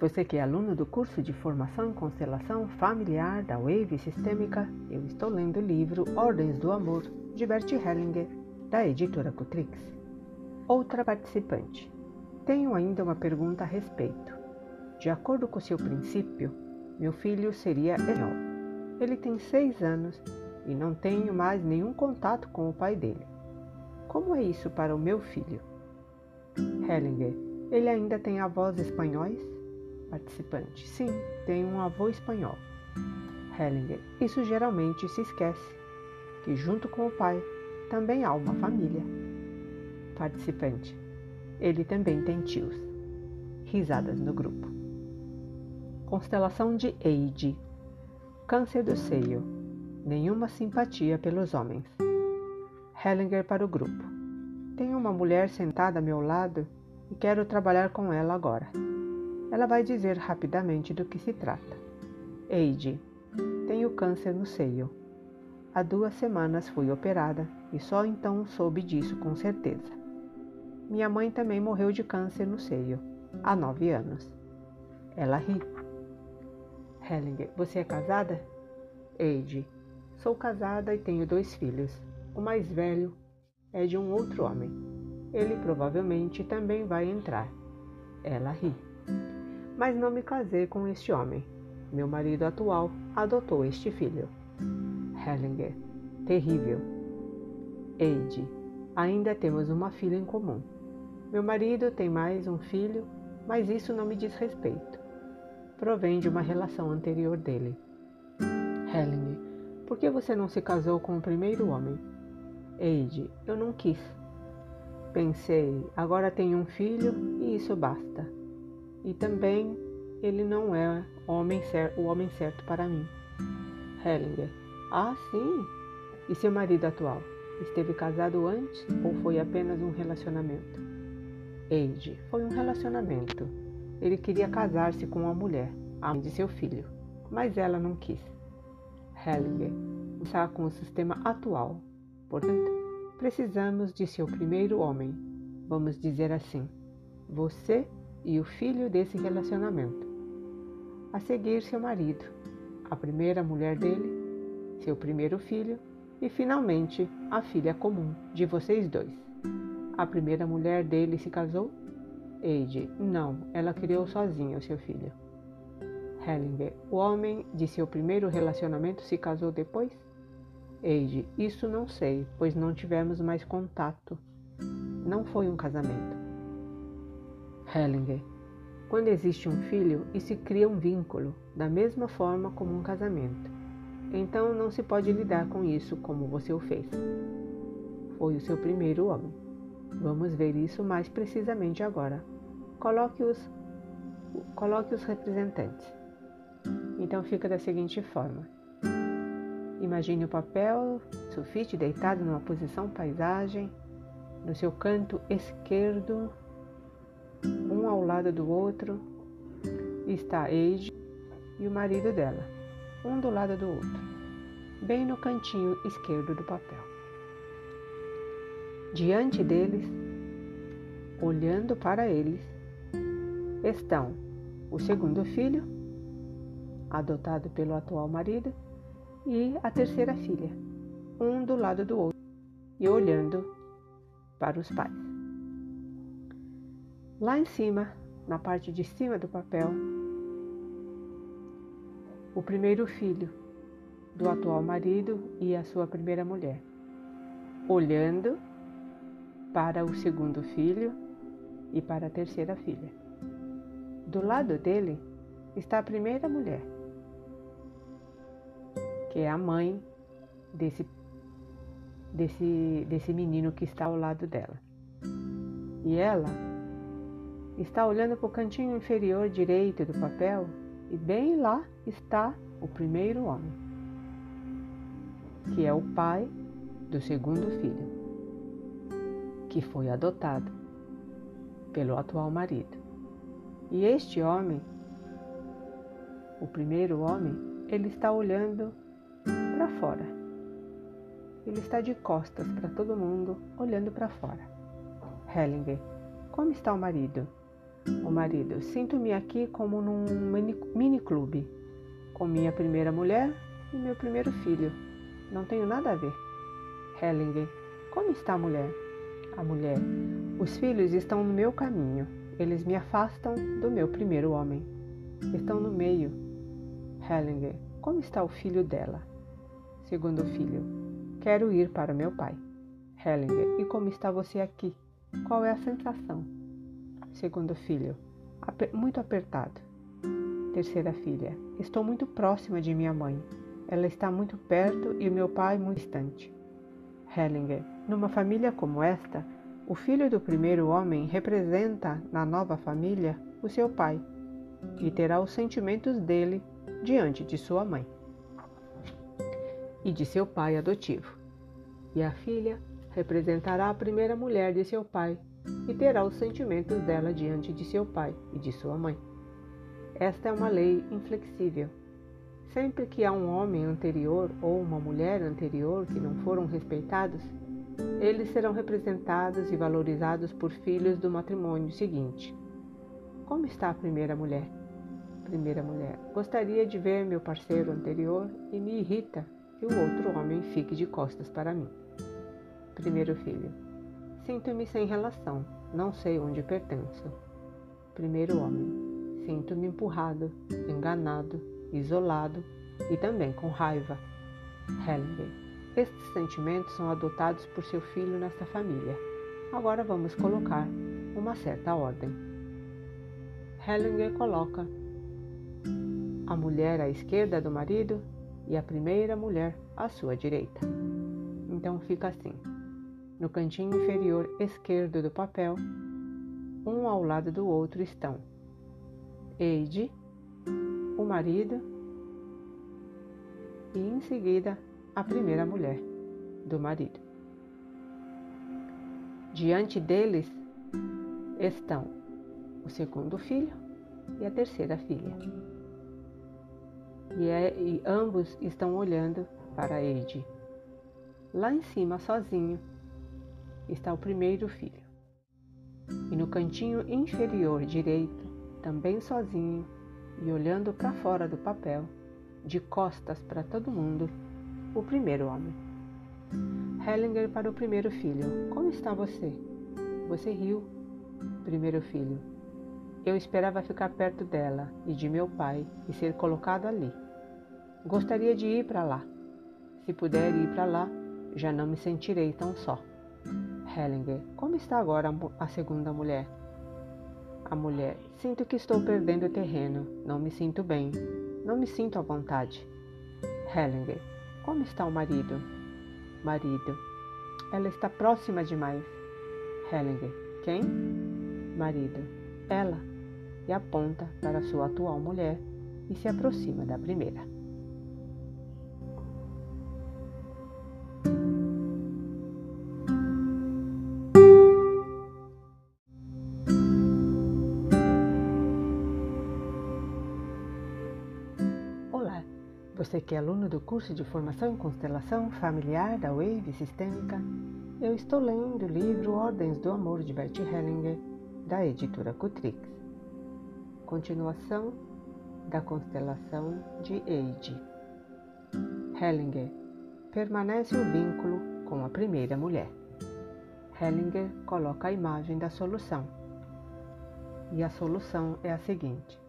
Você que é aluno do curso de formação constelação familiar da Wave Sistêmica, eu estou lendo o livro Ordens do Amor, de Bert Hellinger, da editora Cutrix. Outra participante. Tenho ainda uma pergunta a respeito. De acordo com seu princípio, meu filho seria espanhol. Ele tem seis anos e não tenho mais nenhum contato com o pai dele. Como é isso para o meu filho? Hellinger. Ele ainda tem avós espanhóis? Participante: Sim, tenho um avô espanhol. Hellinger: Isso geralmente se esquece, que junto com o pai também há uma família. Participante: Ele também tem tios. Risadas no grupo. Constelação de Eide. Câncer do seio. Nenhuma simpatia pelos homens. Hellinger para o grupo. Tenho uma mulher sentada a meu lado e quero trabalhar com ela agora. Ela vai dizer rapidamente do que se trata. Eide, tenho câncer no seio. Há duas semanas fui operada e só então soube disso com certeza. Minha mãe também morreu de câncer no seio, há nove anos. Ela ri. Hellinger, você é casada? Eide, sou casada e tenho dois filhos. O mais velho é de um outro homem. Ele provavelmente também vai entrar. Ela ri mas não me casei com este homem. Meu marido atual adotou este filho. Hellinger. Terrível. Eide. Ainda temos uma filha em comum. Meu marido tem mais um filho, mas isso não me diz respeito. Provém de uma relação anterior dele. Hellinger. Por que você não se casou com o primeiro homem? Eide. Eu não quis. Pensei, agora tenho um filho e isso basta e também ele não é homem o homem certo para mim. Hellinger. Ah, sim. E seu marido atual? Esteve casado antes ou foi apenas um relacionamento? Eide. Foi um relacionamento. Ele queria casar-se com uma mulher, a mãe de seu filho, mas ela não quis. Hellinger. Está com o sistema atual. Portanto, precisamos de seu primeiro homem. Vamos dizer assim. Você e o filho desse relacionamento. A seguir, seu marido, a primeira mulher dele, seu primeiro filho e, finalmente, a filha comum de vocês dois. A primeira mulher dele se casou? Eide, não, ela criou sozinha o seu filho. Hellinger, o homem de seu primeiro relacionamento se casou depois? Eide, isso não sei, pois não tivemos mais contato. Não foi um casamento. Hellinger. Quando existe um filho e se cria um vínculo, da mesma forma como um casamento. Então não se pode lidar com isso como você o fez. Foi o seu primeiro homem. Vamos ver isso mais precisamente agora. Coloque os, coloque os representantes. Então fica da seguinte forma. Imagine o papel sulfite deitado numa posição paisagem. No seu canto esquerdo um ao lado do outro, está Eide e o marido dela, um do lado do outro, bem no cantinho esquerdo do papel. Diante deles, olhando para eles, estão o segundo filho, adotado pelo atual marido, e a terceira filha, um do lado do outro, e olhando para os pais. Lá em cima, na parte de cima do papel, o primeiro filho do atual marido e a sua primeira mulher, olhando para o segundo filho e para a terceira filha. Do lado dele está a primeira mulher, que é a mãe desse, desse, desse menino que está ao lado dela. E ela está olhando para o cantinho inferior direito do papel e bem lá está o primeiro homem, que é o pai do segundo filho, que foi adotado pelo atual marido. E este homem, o primeiro homem, ele está olhando para fora. Ele está de costas para todo mundo, olhando para fora. Hellinger, como está o marido? O marido: Sinto-me aqui como num mini clube, com minha primeira mulher e meu primeiro filho. Não tenho nada a ver. Hellinger: Como está a mulher? A mulher: Os filhos estão no meu caminho. Eles me afastam do meu primeiro homem. Estão no meio. Hellinger: Como está o filho dela? Segundo filho: Quero ir para meu pai. Hellinger: E como está você aqui? Qual é a sensação? Segundo filho: Aper Muito apertado. Terceira filha: Estou muito próxima de minha mãe. Ela está muito perto e o meu pai muito distante. Hellinger: Numa família como esta, o filho do primeiro homem representa na nova família o seu pai e terá os sentimentos dele diante de sua mãe e de seu pai adotivo. E a filha representará a primeira mulher de seu pai e terá os sentimentos dela diante de seu pai e de sua mãe. Esta é uma lei inflexível. Sempre que há um homem anterior ou uma mulher anterior que não foram respeitados, eles serão representados e valorizados por filhos do matrimônio seguinte. Como está a primeira mulher? Primeira mulher. Gostaria de ver meu parceiro anterior e me irrita que o outro homem fique de costas para mim. Primeiro filho. Sinto-me sem relação, não sei onde pertenço. Primeiro homem. Sinto-me empurrado, enganado, isolado e também com raiva. Hellinger. Estes sentimentos são adotados por seu filho nesta família. Agora vamos colocar uma certa ordem. Hellinger coloca a mulher à esquerda do marido e a primeira mulher à sua direita. Então fica assim: no cantinho inferior esquerdo do papel, um ao lado do outro estão Eide, o marido, e em seguida a primeira mulher do marido. Diante deles estão o segundo filho e a terceira filha e, é, e ambos estão olhando para Eide. Lá em cima, sozinho, está o primeiro filho. E no cantinho inferior direito, também sozinho e olhando para fora do papel, de costas para todo mundo, o primeiro homem. Hellinger para o primeiro filho: Como está você? Você riu. Primeiro filho: Eu esperava ficar perto dela e de meu pai e ser colocado ali. Gostaria de ir para lá. Se puder ir para lá, já não me sentirei tão só. Hellinger, como está agora a segunda mulher? A mulher, sinto que estou perdendo terreno, não me sinto bem, não me sinto à vontade. Hellinger, como está o marido? Marido, ela está próxima demais. Hellinger, quem? Marido, ela, e aponta para sua atual mulher e se aproxima da primeira. Você que é aluno do curso de formação em constelação familiar da Wave Sistêmica, eu estou lendo o livro Ordens do Amor de Bert Hellinger, da editora Cutrix. Continuação da constelação de Eide. Hellinger permanece o vínculo com a primeira mulher. Hellinger coloca a imagem da solução. E a solução é a seguinte: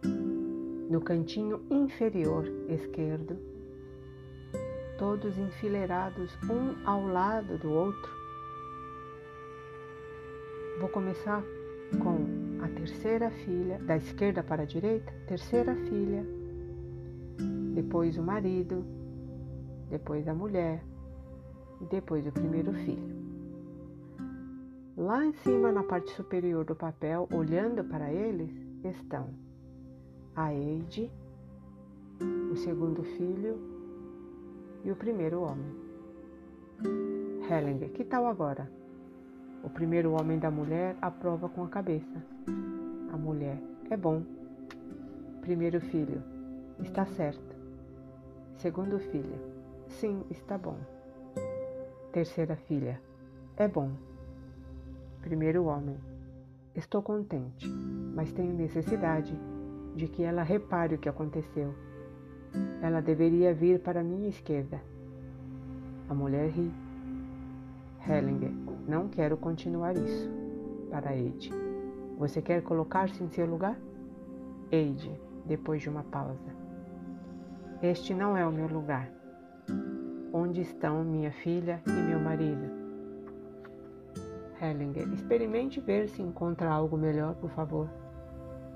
no cantinho inferior esquerdo, todos enfileirados um ao lado do outro. Vou começar com a terceira filha, da esquerda para a direita, terceira filha, depois o marido, depois a mulher e depois o primeiro filho. Lá em cima, na parte superior do papel, olhando para eles, estão a Eide, o segundo filho e o primeiro homem. Hellinger, que tal agora? O primeiro homem da mulher aprova com a cabeça. A mulher, é bom. Primeiro filho, está certo. Segundo filho, sim, está bom. Terceira filha, é bom. Primeiro homem, estou contente, mas tenho necessidade de que ela repare o que aconteceu. Ela deveria vir para minha esquerda. A mulher ri. Hellinger, não quero continuar isso. Para Eide. Você quer colocar-se em seu lugar? Eide, depois de uma pausa. Este não é o meu lugar. Onde estão minha filha e meu marido? Hellinger, experimente ver se encontra algo melhor, por favor.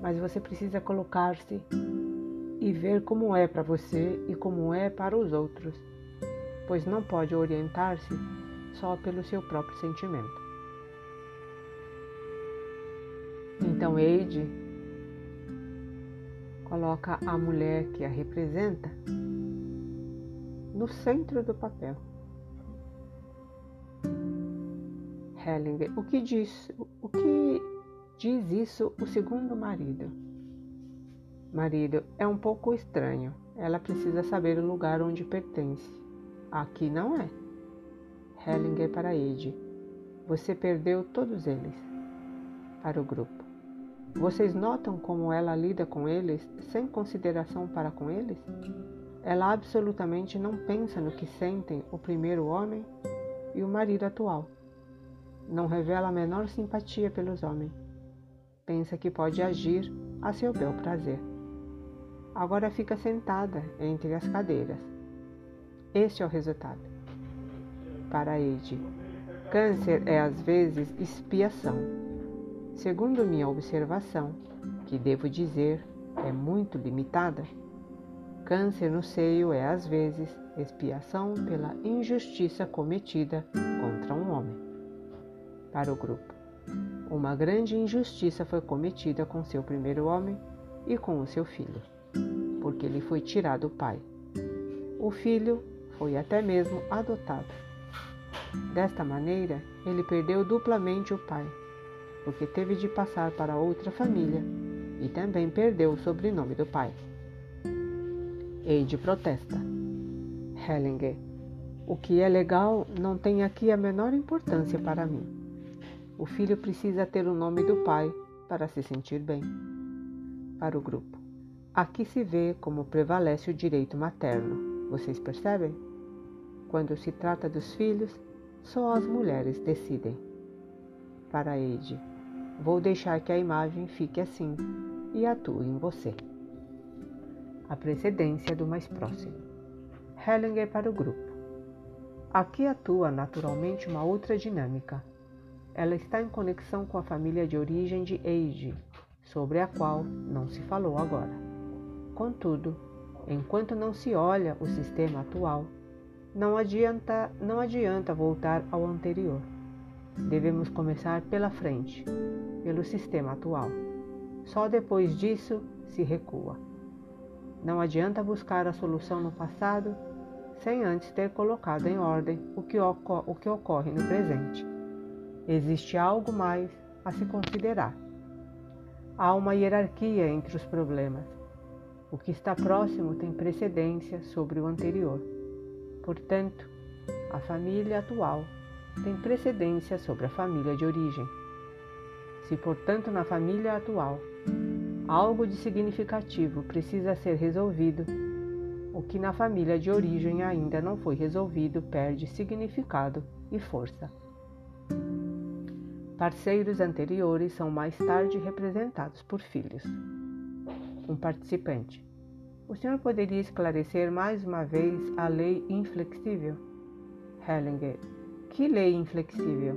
Mas você precisa colocar-se e ver como é para você e como é para os outros, pois não pode orientar-se só pelo seu próprio sentimento. Então Eide coloca a mulher que a representa no centro do papel. Hellinger, o que diz, o que diz isso o segundo marido? Marido, é um pouco estranho. Ela precisa saber o lugar onde pertence. Aqui não é. Hellinger para Ed. Você perdeu todos eles. Para o grupo. Vocês notam como ela lida com eles sem consideração para com eles? Ela absolutamente não pensa no que sentem o primeiro homem e o marido atual. Não revela a menor simpatia pelos homens. Pensa que pode agir a seu bel prazer. Agora fica sentada entre as cadeiras. Este é o resultado. Para Eide, câncer é às vezes expiação. Segundo minha observação, que devo dizer é muito limitada, Câncer no seio é, às vezes, expiação pela injustiça cometida contra um homem. Para o grupo, uma grande injustiça foi cometida com seu primeiro homem e com o seu filho, porque lhe foi tirado o pai. O filho foi até mesmo adotado. Desta maneira, ele perdeu duplamente o pai, porque teve de passar para outra família e também perdeu o sobrenome do pai. Eide protesta. Hellinger, o que é legal não tem aqui a menor importância para mim. O filho precisa ter o nome do pai para se sentir bem. Para o grupo. Aqui se vê como prevalece o direito materno. Vocês percebem? Quando se trata dos filhos, só as mulheres decidem. Para Eide, vou deixar que a imagem fique assim e atue em você a precedência do mais próximo. Hellinger para o grupo. Aqui atua naturalmente uma outra dinâmica. Ela está em conexão com a família de origem de Eide, sobre a qual não se falou agora. Contudo, enquanto não se olha o sistema atual, não adianta, não adianta voltar ao anterior. Devemos começar pela frente, pelo sistema atual. Só depois disso se recua. Não adianta buscar a solução no passado sem antes ter colocado em ordem o que, o que ocorre no presente. Existe algo mais a se considerar. Há uma hierarquia entre os problemas. O que está próximo tem precedência sobre o anterior. Portanto, a família atual tem precedência sobre a família de origem. Se, portanto, na família atual algo de significativo precisa ser resolvido. O que na família de origem ainda não foi resolvido perde significado e força. Parceiros anteriores são mais tarde representados por filhos. Um participante. O senhor poderia esclarecer mais uma vez a lei inflexível? Hellinger. Que lei inflexível?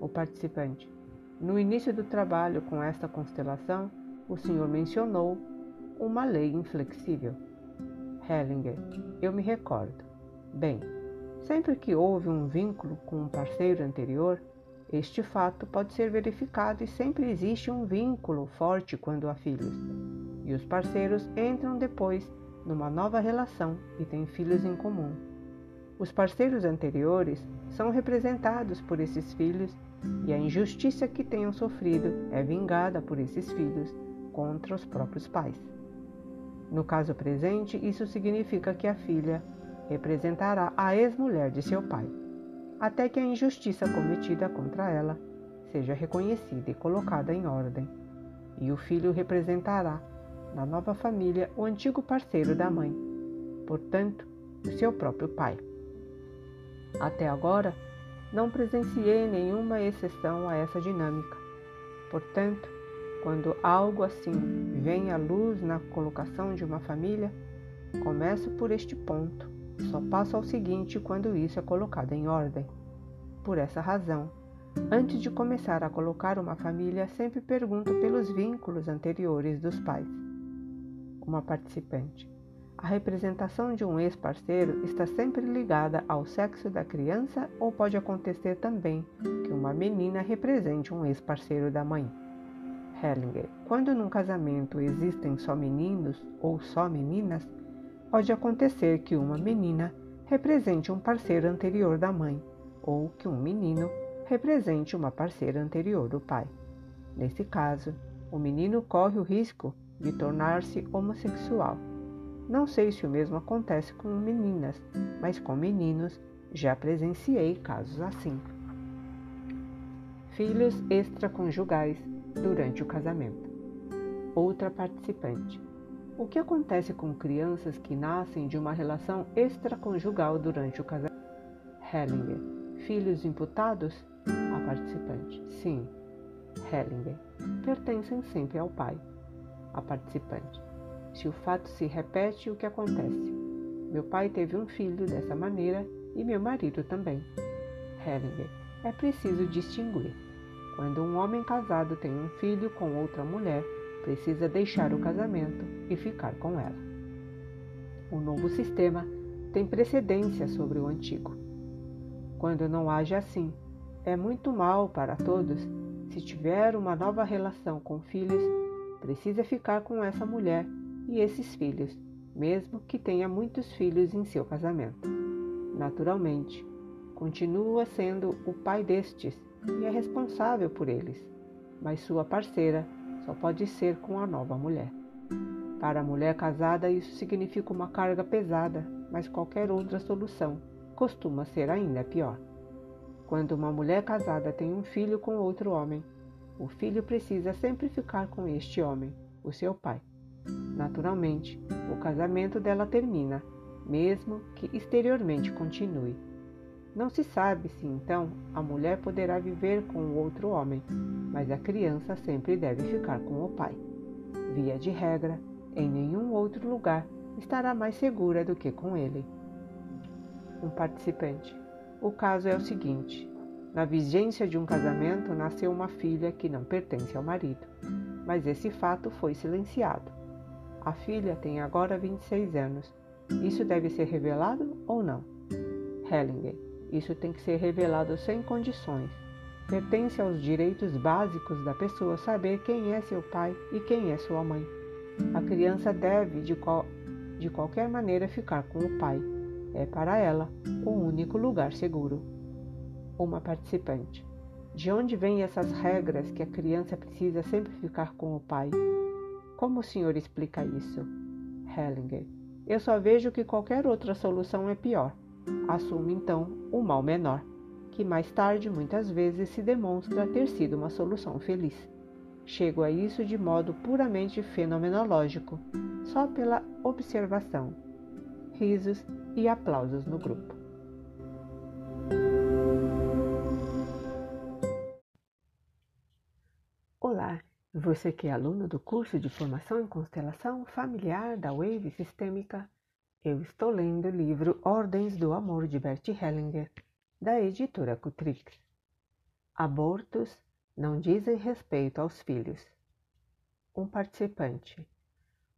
O participante. No início do trabalho com esta constelação, o senhor mencionou uma lei inflexível. Hellinger, eu me recordo. Bem, sempre que houve um vínculo com um parceiro anterior, este fato pode ser verificado e sempre existe um vínculo forte quando há filhos. E os parceiros entram depois numa nova relação e têm filhos em comum. Os parceiros anteriores são representados por esses filhos e a injustiça que tenham sofrido é vingada por esses filhos contra os próprios pais. No caso presente, isso significa que a filha representará a ex-mulher de seu pai, até que a injustiça cometida contra ela seja reconhecida e colocada em ordem. e o filho representará na nova família o antigo parceiro da mãe, portanto, o seu próprio pai. Até agora, não presenciei nenhuma exceção a essa dinâmica. Portanto, quando algo assim vem à luz na colocação de uma família, começo por este ponto e só passo ao seguinte quando isso é colocado em ordem. Por essa razão, antes de começar a colocar uma família, sempre pergunto pelos vínculos anteriores dos pais. Uma participante. A representação de um ex-parceiro está sempre ligada ao sexo da criança ou pode acontecer também que uma menina represente um ex-parceiro da mãe? Hellinger. Quando num casamento existem só meninos ou só meninas, pode acontecer que uma menina represente um parceiro anterior da mãe ou que um menino represente uma parceira anterior do pai. Nesse caso, o menino corre o risco de tornar-se homossexual. Não sei se o mesmo acontece com meninas, mas com meninos já presenciei casos assim. Filhos extraconjugais durante o casamento. Outra participante. O que acontece com crianças que nascem de uma relação extraconjugal durante o casamento? Hellinger. Filhos imputados? A participante. Sim. Hellinger. Pertencem sempre ao pai. A participante. Se o fato se repete, o que acontece? Meu pai teve um filho dessa maneira e meu marido também. Hellinger. É preciso distinguir. Quando um homem casado tem um filho com outra mulher, precisa deixar o casamento e ficar com ela. O novo sistema tem precedência sobre o antigo. Quando não age assim, é muito mal para todos. Se tiver uma nova relação com filhos, precisa ficar com essa mulher e esses filhos, mesmo que tenha muitos filhos em seu casamento. Naturalmente, continua sendo o pai destes e é responsável por eles, mas sua parceira só pode ser com a nova mulher. Para a mulher casada, isso significa uma carga pesada, mas qualquer outra solução costuma ser ainda pior. Quando uma mulher casada tem um filho com outro homem, o filho precisa sempre ficar com este homem, o seu pai. Naturalmente, o casamento dela termina, mesmo que exteriormente continue. Não se sabe se então a mulher poderá viver com o outro homem, mas a criança sempre deve ficar com o pai. Via de regra, em nenhum outro lugar estará mais segura do que com ele. Um participante. O caso é o seguinte: na vigência de um casamento nasceu uma filha que não pertence ao marido, mas esse fato foi silenciado. A filha tem agora 26 anos. Isso deve ser revelado ou não? Hellinger. Isso tem que ser revelado sem condições. Pertence aos direitos básicos da pessoa saber quem é seu pai e quem é sua mãe. A criança deve, de, qual, de qualquer maneira, ficar com o pai. É para ela o único lugar seguro. Uma participante. De onde vêm essas regras que a criança precisa sempre ficar com o pai? Como o senhor explica isso? Hellinger. Eu só vejo que qualquer outra solução é pior assume então o mal menor, que mais tarde muitas vezes se demonstra ter sido uma solução feliz. Chego a isso de modo puramente fenomenológico, só pela observação. Risos e aplausos no grupo. Olá, você que é aluno do curso de Formação em Constelação Familiar da Wave Sistêmica eu estou lendo o livro Ordens do Amor de Bert Hellinger, da editora Cutrix. Abortos não dizem respeito aos filhos. Um participante.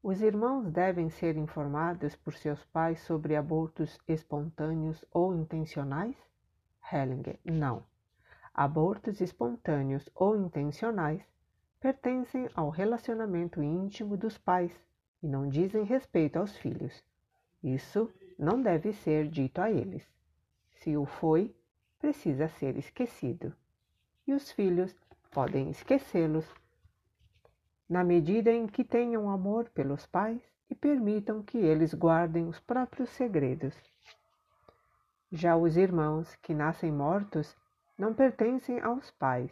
Os irmãos devem ser informados por seus pais sobre abortos espontâneos ou intencionais? Hellinger. Não. Abortos espontâneos ou intencionais pertencem ao relacionamento íntimo dos pais e não dizem respeito aos filhos. Isso não deve ser dito a eles. Se o foi, precisa ser esquecido. E os filhos podem esquecê-los na medida em que tenham amor pelos pais e permitam que eles guardem os próprios segredos. Já os irmãos que nascem mortos não pertencem aos pais,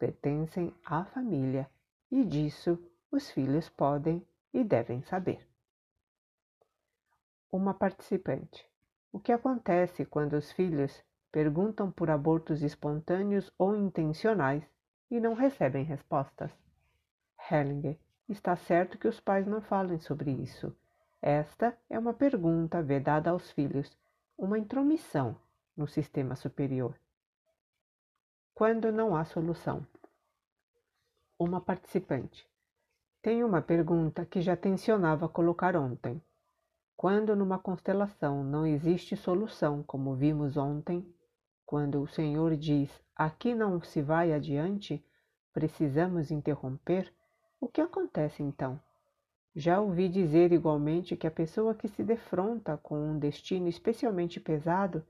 pertencem à família, e disso os filhos podem e devem saber. Uma participante. O que acontece quando os filhos perguntam por abortos espontâneos ou intencionais e não recebem respostas? Hellinger. Está certo que os pais não falem sobre isso. Esta é uma pergunta vedada aos filhos, uma intromissão no sistema superior. Quando não há solução. Uma participante. Tenho uma pergunta que já tensionava colocar ontem. Quando numa constelação não existe solução, como vimos ontem, quando o Senhor diz aqui não se vai adiante, precisamos interromper, o que acontece então? Já ouvi dizer igualmente que a pessoa que se defronta com um destino especialmente pesado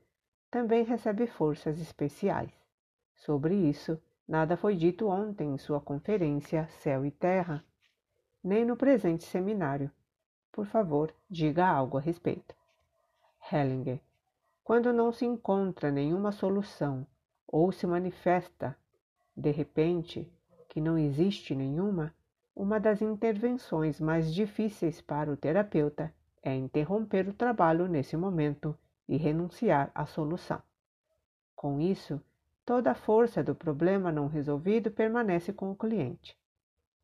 também recebe forças especiais. Sobre isso, nada foi dito ontem em sua conferência Céu e Terra, nem no presente seminário. Por favor, diga algo a respeito. Hellinger. Quando não se encontra nenhuma solução ou se manifesta, de repente, que não existe nenhuma, uma das intervenções mais difíceis para o terapeuta é interromper o trabalho nesse momento e renunciar à solução. Com isso, toda a força do problema não resolvido permanece com o cliente.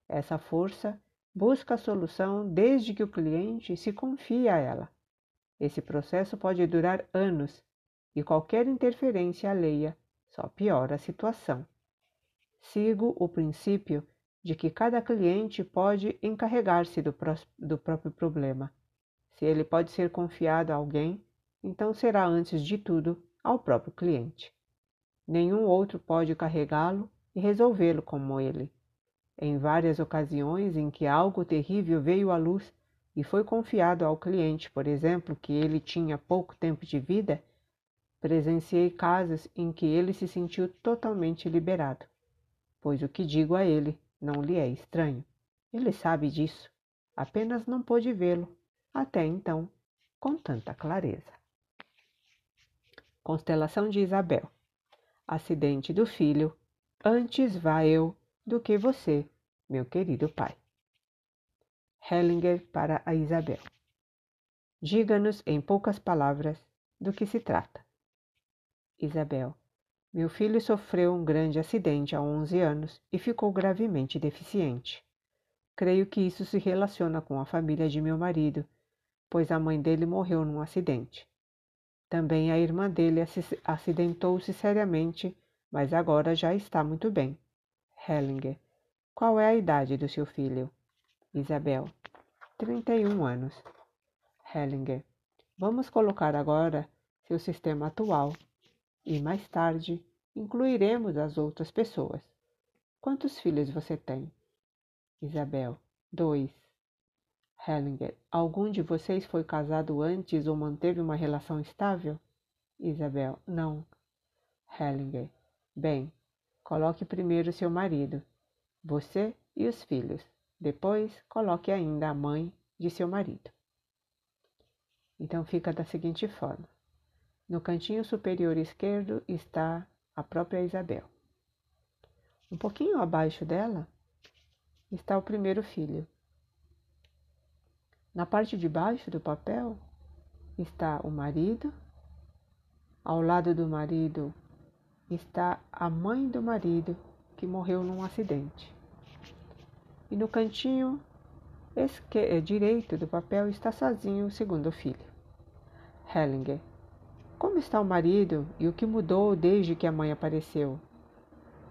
Essa força busca a solução desde que o cliente se confie a ela. Esse processo pode durar anos e qualquer interferência alheia só piora a situação. Sigo o princípio de que cada cliente pode encarregar-se do, do, próprio problema. Se ele pode ser confiado a alguém, então será antes de tudo ao próprio cliente. Nenhum outro pode carregá-lo e resolvê-lo como ele. Em várias ocasiões em que algo terrível veio à luz e foi confiado ao cliente, por exemplo, que ele tinha pouco tempo de vida, presenciei casos em que ele se sentiu totalmente liberado, pois o que digo a ele não lhe é estranho. Ele sabe disso, apenas não pôde vê-lo, até então, com tanta clareza. Constelação de Isabel. Acidente do filho. Antes vá eu do que você, meu querido pai. Hellinger para a Isabel. Diga-nos em poucas palavras do que se trata. Isabel. Meu filho sofreu um grande acidente há 11 anos e ficou gravemente deficiente. Creio que isso se relaciona com a família de meu marido, pois a mãe dele morreu num acidente. Também a irmã dele acidentou-se seriamente, mas agora já está muito bem. Hellinger. Qual é a idade do seu filho? Isabel. 31 anos. Hellinger. Vamos colocar agora seu sistema atual e mais tarde incluiremos as outras pessoas. Quantos filhos você tem? Isabel. Dois. Hellinger. Algum de vocês foi casado antes ou manteve uma relação estável? Isabel. Não. Hellinger. Bem, Coloque primeiro seu marido, você e os filhos. Depois, coloque ainda a mãe de seu marido. Então fica da seguinte forma: no cantinho superior esquerdo está a própria Isabel. Um pouquinho abaixo dela está o primeiro filho. Na parte de baixo do papel está o marido. Ao lado do marido, está a mãe do marido que morreu num acidente. E no cantinho eh, direito do papel está sozinho o segundo filho. Hellinger. Como está o marido e o que mudou desde que a mãe apareceu?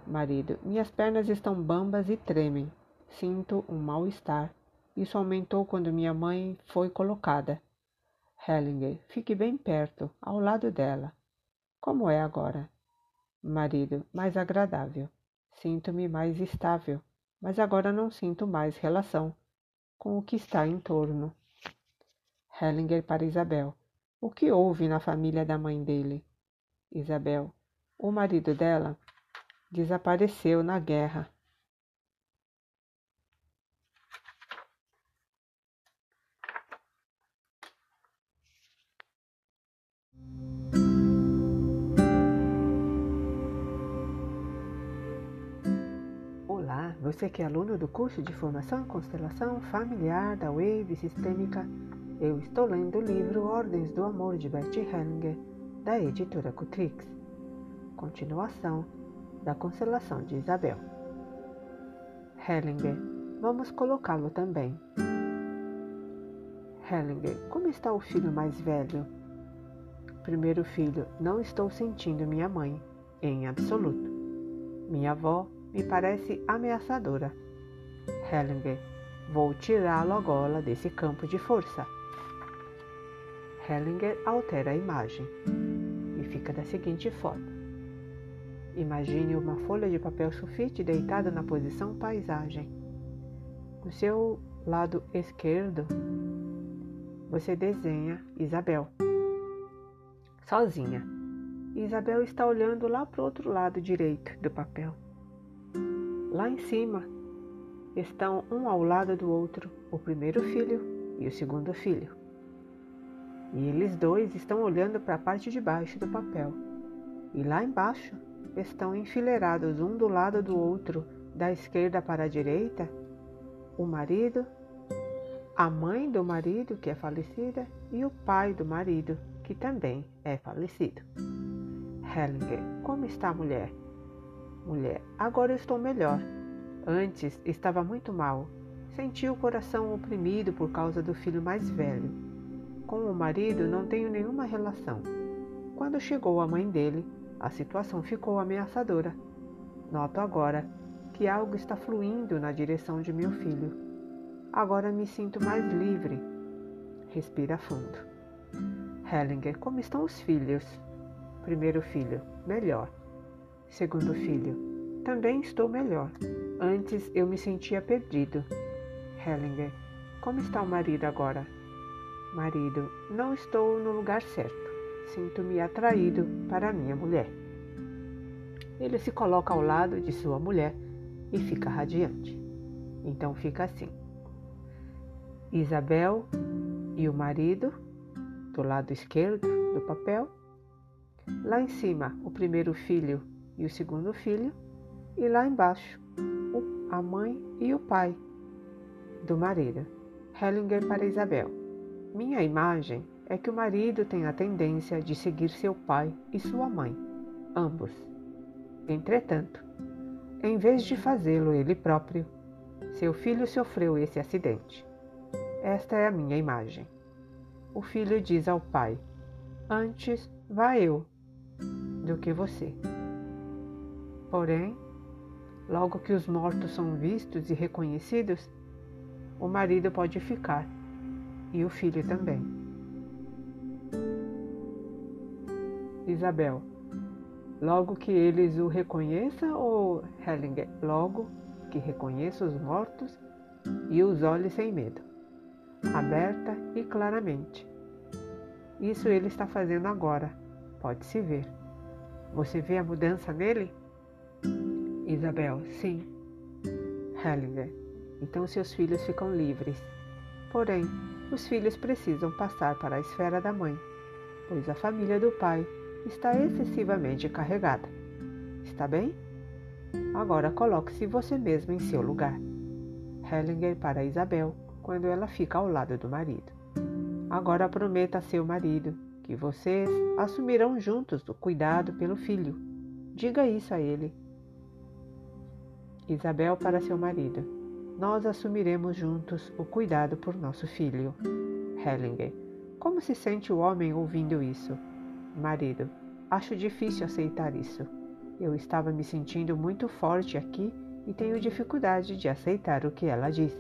Marido. Minhas pernas estão bambas e tremem. Sinto um mal-estar. Isso aumentou quando minha mãe foi colocada. Hellinger. Fique bem perto, ao lado dela. Como é agora? Marido, mais agradável. Sinto-me mais estável, mas agora não sinto mais relação com o que está em torno. Hellinger para Isabel. O que houve na família da mãe dele? Isabel. O marido dela desapareceu na guerra. Você que é aluno do curso de Formação Constelação Familiar da Wave Sistêmica, eu estou lendo o livro Ordens do Amor de Bert Hellinger, da editora Cutrix. Continuação da constelação de Isabel. Hellinger, vamos colocá-lo também. Hellinger, como está o filho mais velho? Primeiro filho, não estou sentindo minha mãe, em absoluto. Minha avó me parece ameaçadora. Hellinger, vou tirá-lo agora desse campo de força. Hellinger altera a imagem e fica da seguinte forma. Imagine uma folha de papel sulfite deitada na posição paisagem. No seu lado esquerdo, você desenha Isabel, sozinha. Isabel está olhando lá para o outro lado direito do papel. Lá em cima estão um ao lado do outro o primeiro filho e o segundo filho. E eles dois estão olhando para a parte de baixo do papel. E lá embaixo estão enfileirados um do lado do outro, da esquerda para a direita, o marido, a mãe do marido, que é falecida, e o pai do marido, que também é falecido. Hellinger, como está a mulher? Mulher, agora estou melhor. Antes estava muito mal. Senti o coração oprimido por causa do filho mais velho. Com o marido não tenho nenhuma relação. Quando chegou a mãe dele, a situação ficou ameaçadora. Noto agora que algo está fluindo na direção de meu filho. Agora me sinto mais livre. Respira fundo. Hellinger, como estão os filhos? Primeiro filho, melhor. Segundo filho, também estou melhor. Antes eu me sentia perdido. Hellinger, como está o marido agora? Marido, não estou no lugar certo. Sinto-me atraído para minha mulher. Ele se coloca ao lado de sua mulher e fica radiante. Então fica assim: Isabel e o marido, do lado esquerdo do papel. Lá em cima, o primeiro filho e o segundo filho, e lá embaixo, a mãe e o pai do marido. Hellinger para Isabel. Minha imagem é que o marido tem a tendência de seguir seu pai e sua mãe, ambos. Entretanto, em vez de fazê-lo ele próprio, seu filho sofreu esse acidente. Esta é a minha imagem. O filho diz ao pai: Antes vá eu do que você. Porém, logo que os mortos são vistos e reconhecidos, o marido pode ficar e o filho também. Isabel, logo que eles o reconheçam ou Hellinger, logo que reconheça os mortos e os olhe sem medo, aberta e claramente. Isso ele está fazendo agora, pode-se ver. Você vê a mudança nele? Isabel, sim. Hellinger, então seus filhos ficam livres. Porém, os filhos precisam passar para a esfera da mãe, pois a família do pai está excessivamente carregada. Está bem? Agora coloque-se você mesmo em seu lugar. Hellinger para Isabel quando ela fica ao lado do marido. Agora prometa a seu marido que vocês assumirão juntos o cuidado pelo filho. Diga isso a ele Isabel para seu marido. Nós assumiremos juntos o cuidado por nosso filho. Hellinger. Como se sente o homem ouvindo isso? Marido. Acho difícil aceitar isso. Eu estava me sentindo muito forte aqui e tenho dificuldade de aceitar o que ela diz.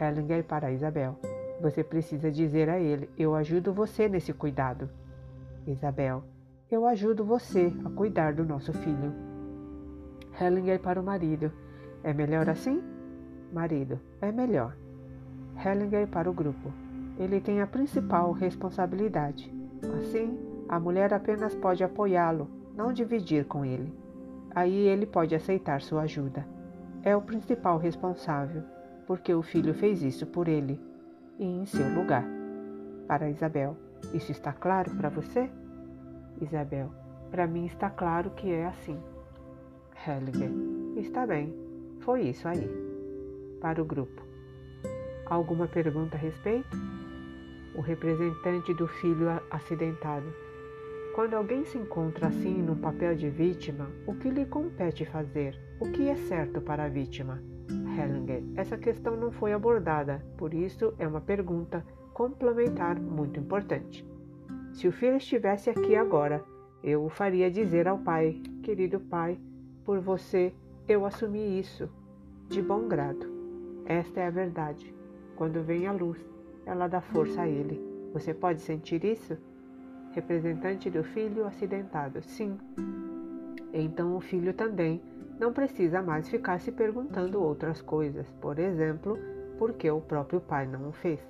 Hellinger para Isabel. Você precisa dizer a ele: Eu ajudo você nesse cuidado. Isabel. Eu ajudo você a cuidar do nosso filho. Hellinger para o marido. É melhor assim? Marido. É melhor. Hellinger para o grupo. Ele tem a principal responsabilidade. Assim, a mulher apenas pode apoiá-lo, não dividir com ele. Aí ele pode aceitar sua ajuda. É o principal responsável, porque o filho fez isso por ele e em seu lugar. Para Isabel, isso está claro para você? Isabel, para mim está claro que é assim. Hellinger. Está bem. Foi isso aí. Para o grupo. Alguma pergunta a respeito? O representante do filho acidentado. Quando alguém se encontra assim num papel de vítima, o que lhe compete fazer? O que é certo para a vítima? Hellinger, essa questão não foi abordada, por isso é uma pergunta complementar muito importante. Se o filho estivesse aqui agora, eu o faria dizer ao pai: Querido pai, por você eu assumi isso, de bom grado. Esta é a verdade. Quando vem a luz, ela dá força a ele. Você pode sentir isso? Representante do filho acidentado: Sim. Então o filho também não precisa mais ficar se perguntando outras coisas, por exemplo, por que o próprio pai não o fez.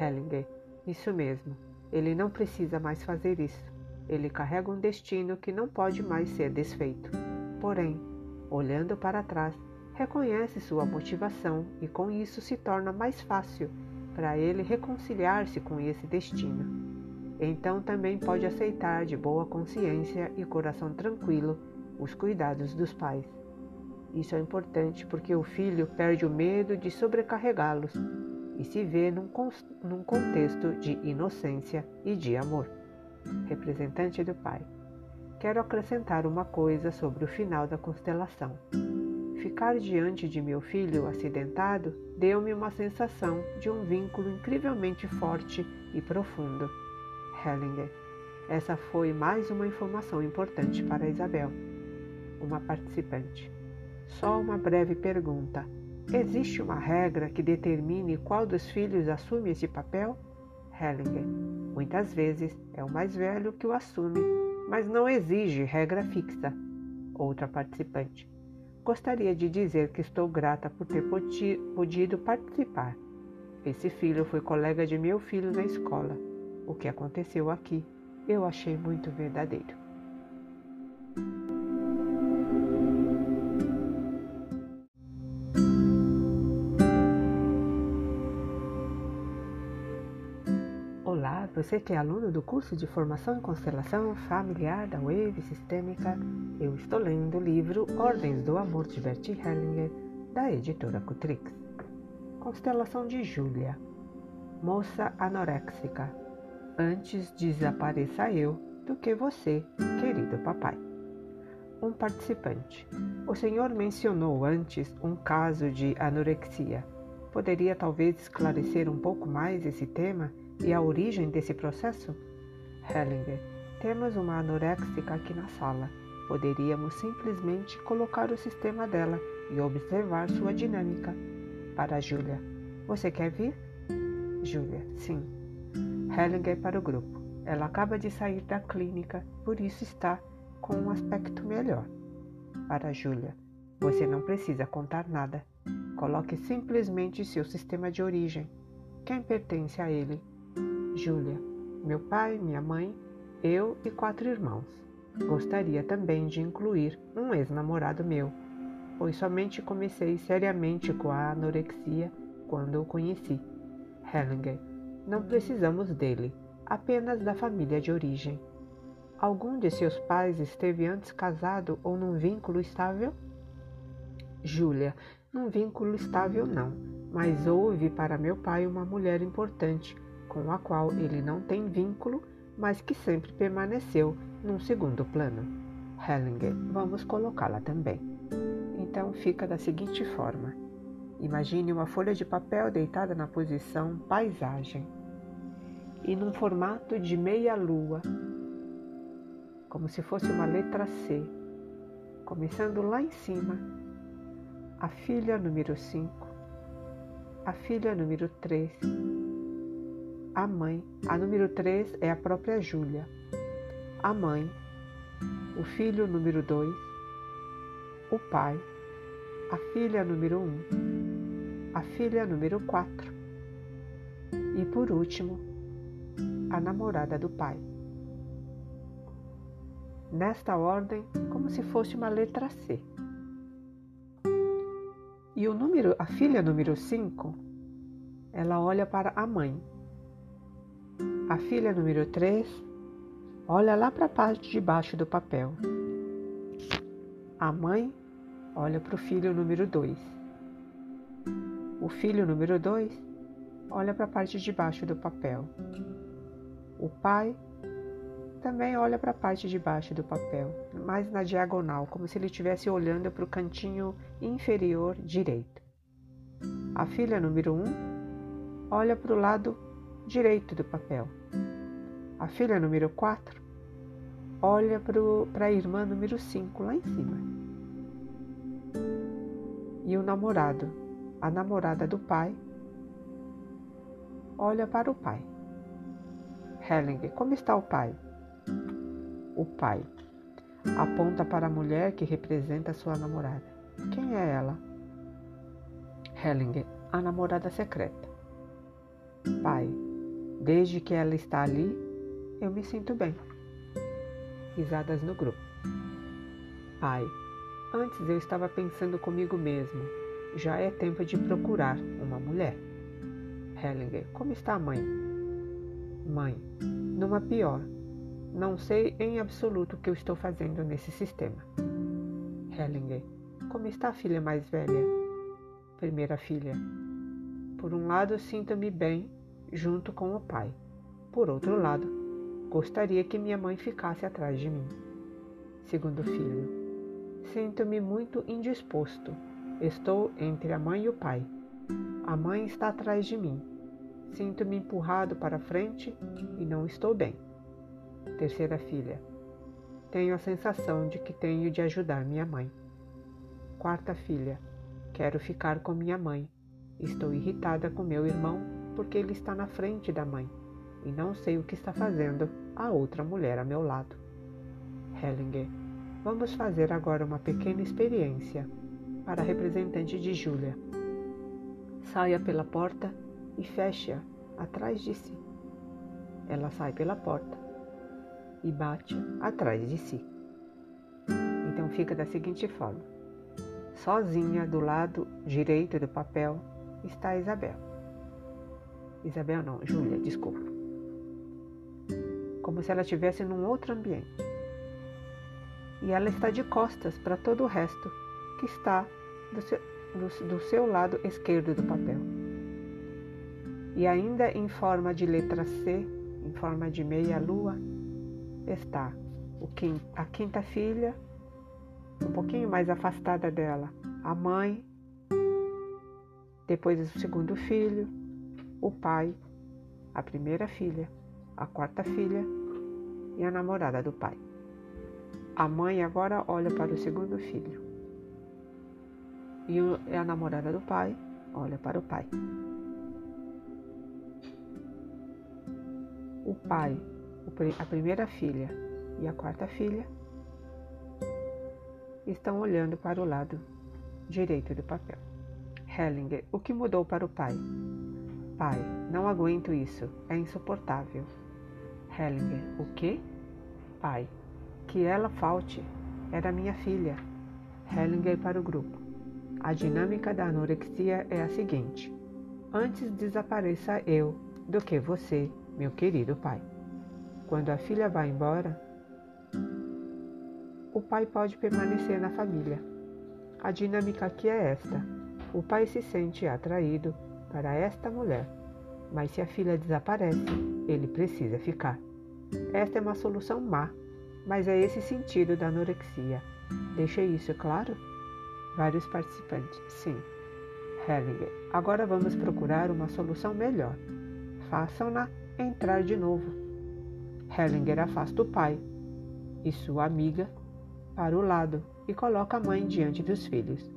Hellinger: Isso mesmo. Ele não precisa mais fazer isso. Ele carrega um destino que não pode mais ser desfeito. Porém, olhando para trás, reconhece sua motivação e com isso se torna mais fácil para ele reconciliar-se com esse destino. Então também pode aceitar de boa consciência e coração tranquilo os cuidados dos pais. Isso é importante porque o filho perde o medo de sobrecarregá-los e se vê num, num contexto de inocência e de amor. Representante do Pai. Quero acrescentar uma coisa sobre o final da constelação. Ficar diante de meu filho acidentado deu-me uma sensação de um vínculo incrivelmente forte e profundo. Hellinger. Essa foi mais uma informação importante para Isabel, uma participante. Só uma breve pergunta. Existe uma regra que determine qual dos filhos assume esse papel? Hellinger. Muitas vezes é o mais velho que o assume, mas não exige regra fixa. Outra participante. Gostaria de dizer que estou grata por ter podido participar. Esse filho foi colega de meu filho na escola. O que aconteceu aqui eu achei muito verdadeiro. Você que é aluno do curso de Formação em Constelação Familiar da Wave Sistêmica, eu estou lendo o livro Ordens do Amor de Bert Hellinger, da editora Cutrix. Constelação de Júlia, moça anoréxica. Antes desapareça eu do que você, querido papai. Um participante. O senhor mencionou antes um caso de anorexia. Poderia talvez esclarecer um pouco mais esse tema? E a origem desse processo? Hellinger, temos uma anoréxica aqui na sala. Poderíamos simplesmente colocar o sistema dela e observar sua dinâmica. Para Julia, você quer vir? Julia, sim. Hellinger para o grupo. Ela acaba de sair da clínica, por isso está com um aspecto melhor. Para Julia, você não precisa contar nada. Coloque simplesmente seu sistema de origem. Quem pertence a ele Júlia, meu pai, minha mãe, eu e quatro irmãos. Gostaria também de incluir um ex-namorado meu, pois somente comecei seriamente com a anorexia quando o conheci. Hellinger, não precisamos dele, apenas da família de origem. Algum de seus pais esteve antes casado ou num vínculo estável? Júlia, num vínculo estável não, mas houve para meu pai uma mulher importante com a qual ele não tem vínculo, mas que sempre permaneceu num segundo plano. Hellinger, vamos colocá-la também. Então fica da seguinte forma: imagine uma folha de papel deitada na posição paisagem e num formato de meia-lua, como se fosse uma letra C, começando lá em cima, a filha número 5, a filha número 3 a mãe. A número 3 é a própria Júlia. A mãe. O filho número 2. O pai. A filha número 1. Um, a filha número 4. E por último, a namorada do pai. Nesta ordem, como se fosse uma letra C. E o número, a filha número 5, ela olha para a mãe a filha número 3 olha lá para a parte de baixo do papel. A mãe olha para o filho número 2. O filho número 2 olha para a parte de baixo do papel. O pai também olha para a parte de baixo do papel, mais na diagonal, como se ele estivesse olhando para o cantinho inferior direito. A filha número 1 um olha para o lado direito do papel. A filha número 4 olha para a irmã número 5 lá em cima. E o namorado, a namorada do pai, olha para o pai. Helling, como está o pai? O pai aponta para a mulher que representa sua namorada. Quem é ela? Helling, a namorada secreta. Pai, desde que ela está ali, eu me sinto bem. Risadas no grupo. Pai, antes eu estava pensando comigo mesmo. Já é tempo de procurar uma mulher. Hellinger, como está a mãe? Mãe, numa pior. Não sei em absoluto o que eu estou fazendo nesse sistema. Hellinger, como está a filha mais velha? Primeira filha. Por um lado, sinto-me bem junto com o pai. Por outro lado, gostaria que minha mãe ficasse atrás de mim. Segundo filho. Sinto-me muito indisposto. Estou entre a mãe e o pai. A mãe está atrás de mim. Sinto-me empurrado para frente e não estou bem. Terceira filha. Tenho a sensação de que tenho de ajudar minha mãe. Quarta filha. Quero ficar com minha mãe. Estou irritada com meu irmão porque ele está na frente da mãe e não sei o que está fazendo a outra mulher a meu lado. Hellinger, vamos fazer agora uma pequena experiência para a representante de Júlia. Saia pela porta e feche-a atrás de si. Ela sai pela porta e bate atrás de si. Então fica da seguinte forma Sozinha do lado direito do papel está Isabel. Isabel não, Júlia, desculpa. Como se ela estivesse num outro ambiente. E ela está de costas para todo o resto que está do seu, do, do seu lado esquerdo do papel. E ainda em forma de letra C, em forma de meia-lua, está a quinta filha um pouquinho mais afastada dela, a mãe, depois o segundo filho, o pai, a primeira filha, a quarta filha e a namorada do pai. A mãe agora olha para o segundo filho e a namorada do pai olha para o pai. O pai, a primeira filha e a quarta filha estão olhando para o lado direito do papel. Hellinger, o que mudou para o pai? Pai, não aguento isso, é insuportável. Hellinger, o quê? Pai, que ela falte. Era minha filha. Hellinger para o grupo. A dinâmica da anorexia é a seguinte: antes desapareça eu do que você, meu querido pai. Quando a filha vai embora, o pai pode permanecer na família. A dinâmica aqui é esta: o pai se sente atraído para esta mulher, mas se a filha desaparece, ele precisa ficar. Esta é uma solução má, mas é esse sentido da anorexia. Deixei isso claro? Vários participantes. Sim. Hellinger. Agora vamos procurar uma solução melhor. Façam-na entrar de novo. Hellinger afasta o pai e sua amiga para o lado e coloca a mãe diante dos filhos.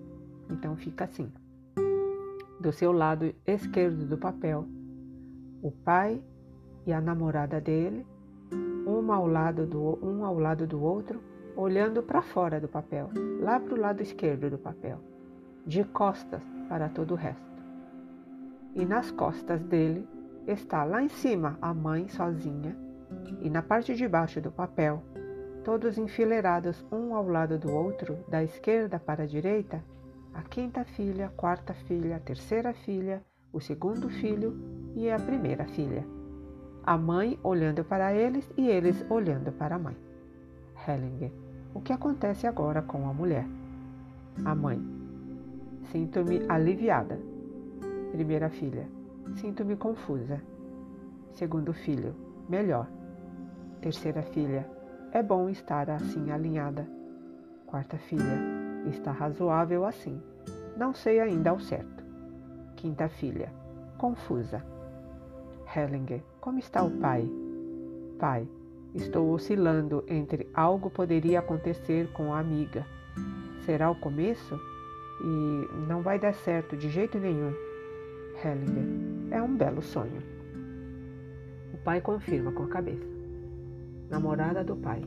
Então fica assim. Do seu lado esquerdo do papel, o pai e a namorada dele, uma ao lado do, um ao lado do outro, olhando para fora do papel, lá para o lado esquerdo do papel, de costas para todo o resto. E nas costas dele está lá em cima a mãe sozinha, e na parte de baixo do papel todos enfileirados um ao lado do outro, da esquerda para a direita, a quinta filha, a quarta filha, a terceira filha, o segundo filho e a primeira filha. A mãe olhando para eles e eles olhando para a mãe. Hellinger. O que acontece agora com a mulher? A mãe. Sinto-me aliviada. Primeira filha. Sinto-me confusa. Segundo filho. Melhor. Terceira filha. É bom estar assim alinhada. Quarta filha. Está razoável assim. Não sei ainda ao certo. Quinta filha. Confusa. Hellinger. Como está o pai? Pai. Estou oscilando entre algo poderia acontecer com a amiga. Será o começo? E não vai dar certo de jeito nenhum. Hellinger. É um belo sonho. O pai confirma com a cabeça. Namorada do pai.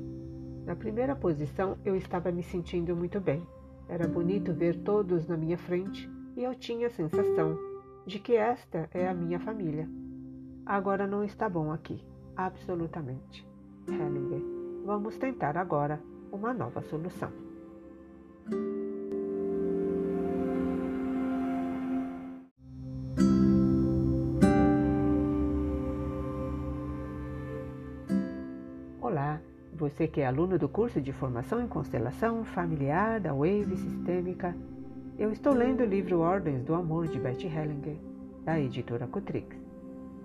Na primeira posição, eu estava me sentindo muito bem. Era bonito ver todos na minha frente e eu tinha a sensação de que esta é a minha família. Agora não está bom aqui, absolutamente. Hellinger. Vamos tentar agora uma nova solução. Você que é aluno do curso de Formação em Constelação Familiar da Wave Sistêmica, eu estou lendo o livro Ordens do Amor de Beth Hellinger, da editora Cutrix.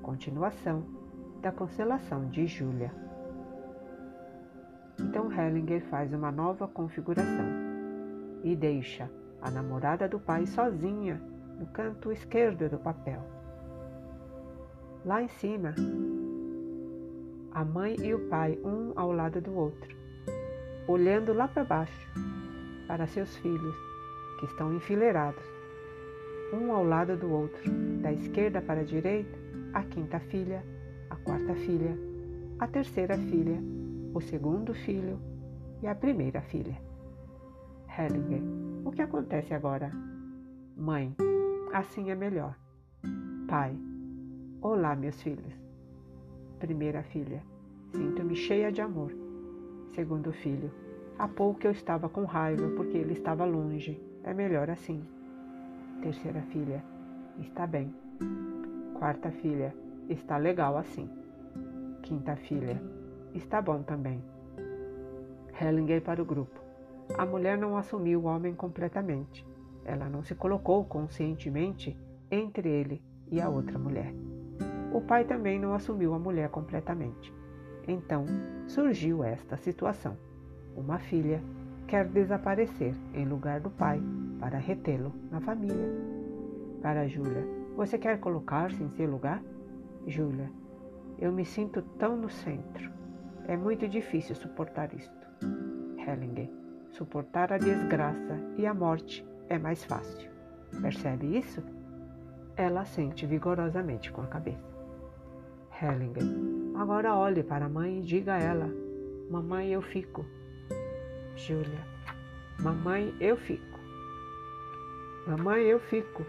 Continuação da constelação de Júlia. Então Hellinger faz uma nova configuração e deixa a namorada do pai sozinha no canto esquerdo do papel. Lá em cima, a mãe e o pai, um ao lado do outro, olhando lá para baixo para seus filhos, que estão enfileirados, um ao lado do outro, da esquerda para a direita, a quinta filha, a quarta filha, a terceira filha o segundo filho e a primeira filha. Hellinger, o que acontece agora? Mãe, assim é melhor. Pai, olá, meus filhos. Primeira filha, sinto-me cheia de amor. Segundo filho, há pouco eu estava com raiva porque ele estava longe. É melhor assim. Terceira filha, está bem. Quarta filha, está legal assim. Quinta filha, Está bom também. Hellinger para o grupo. A mulher não assumiu o homem completamente. Ela não se colocou conscientemente entre ele e a outra mulher. O pai também não assumiu a mulher completamente. Então surgiu esta situação. Uma filha quer desaparecer em lugar do pai para retê-lo na família. Para Júlia, você quer colocar-se em seu lugar? Júlia, eu me sinto tão no centro. É muito difícil suportar isto. Hellinger. Suportar a desgraça e a morte é mais fácil. Percebe isso? Ela sente vigorosamente com a cabeça. Hellinger. Agora olhe para a mãe e diga a ela: Mamãe, eu fico. Júlia. Mamãe, eu fico. Mamãe, eu fico.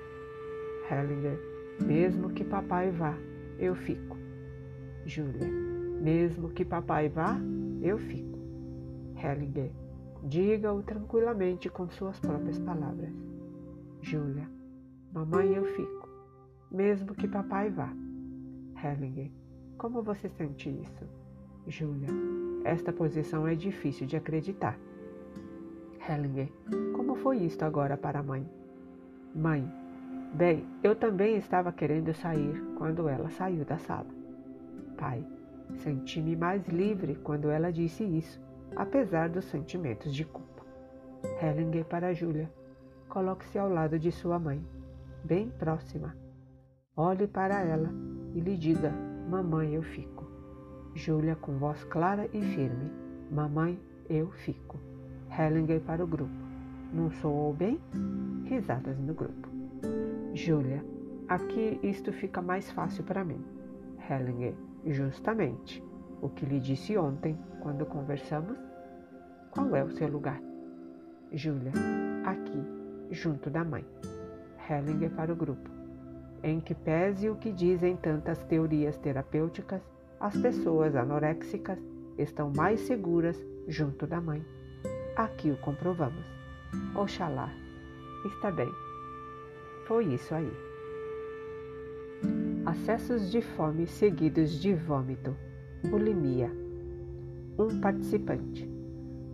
Hellinger. Mesmo que papai vá, eu fico. Júlia. Mesmo que papai vá, eu fico. Hellinger, diga-o tranquilamente com suas próprias palavras. Júlia, mamãe, eu fico. Mesmo que papai vá. Hellinger, como você sente isso? Júlia, esta posição é difícil de acreditar. Hellinger, como foi isto agora para a mãe? Mãe, bem, eu também estava querendo sair quando ela saiu da sala. Pai, Senti-me mais livre quando ela disse isso, apesar dos sentimentos de culpa. Hellinger para Júlia. Coloque-se ao lado de sua mãe, bem próxima. Olhe para ela e lhe diga: Mamãe, eu fico. Júlia com voz clara e firme: Mamãe, eu fico. Hellinger para o grupo. Não soou bem? Risadas no grupo. Júlia, aqui isto fica mais fácil para mim. Hellinger, Justamente o que lhe disse ontem, quando conversamos. Qual é o seu lugar? Júlia, aqui, junto da mãe. Hellinger para o grupo. Em que pese o que dizem tantas teorias terapêuticas, as pessoas anoréxicas estão mais seguras junto da mãe. Aqui o comprovamos. Oxalá. Está bem. Foi isso aí acessos de fome seguidos de vômito, bulimia. Um participante.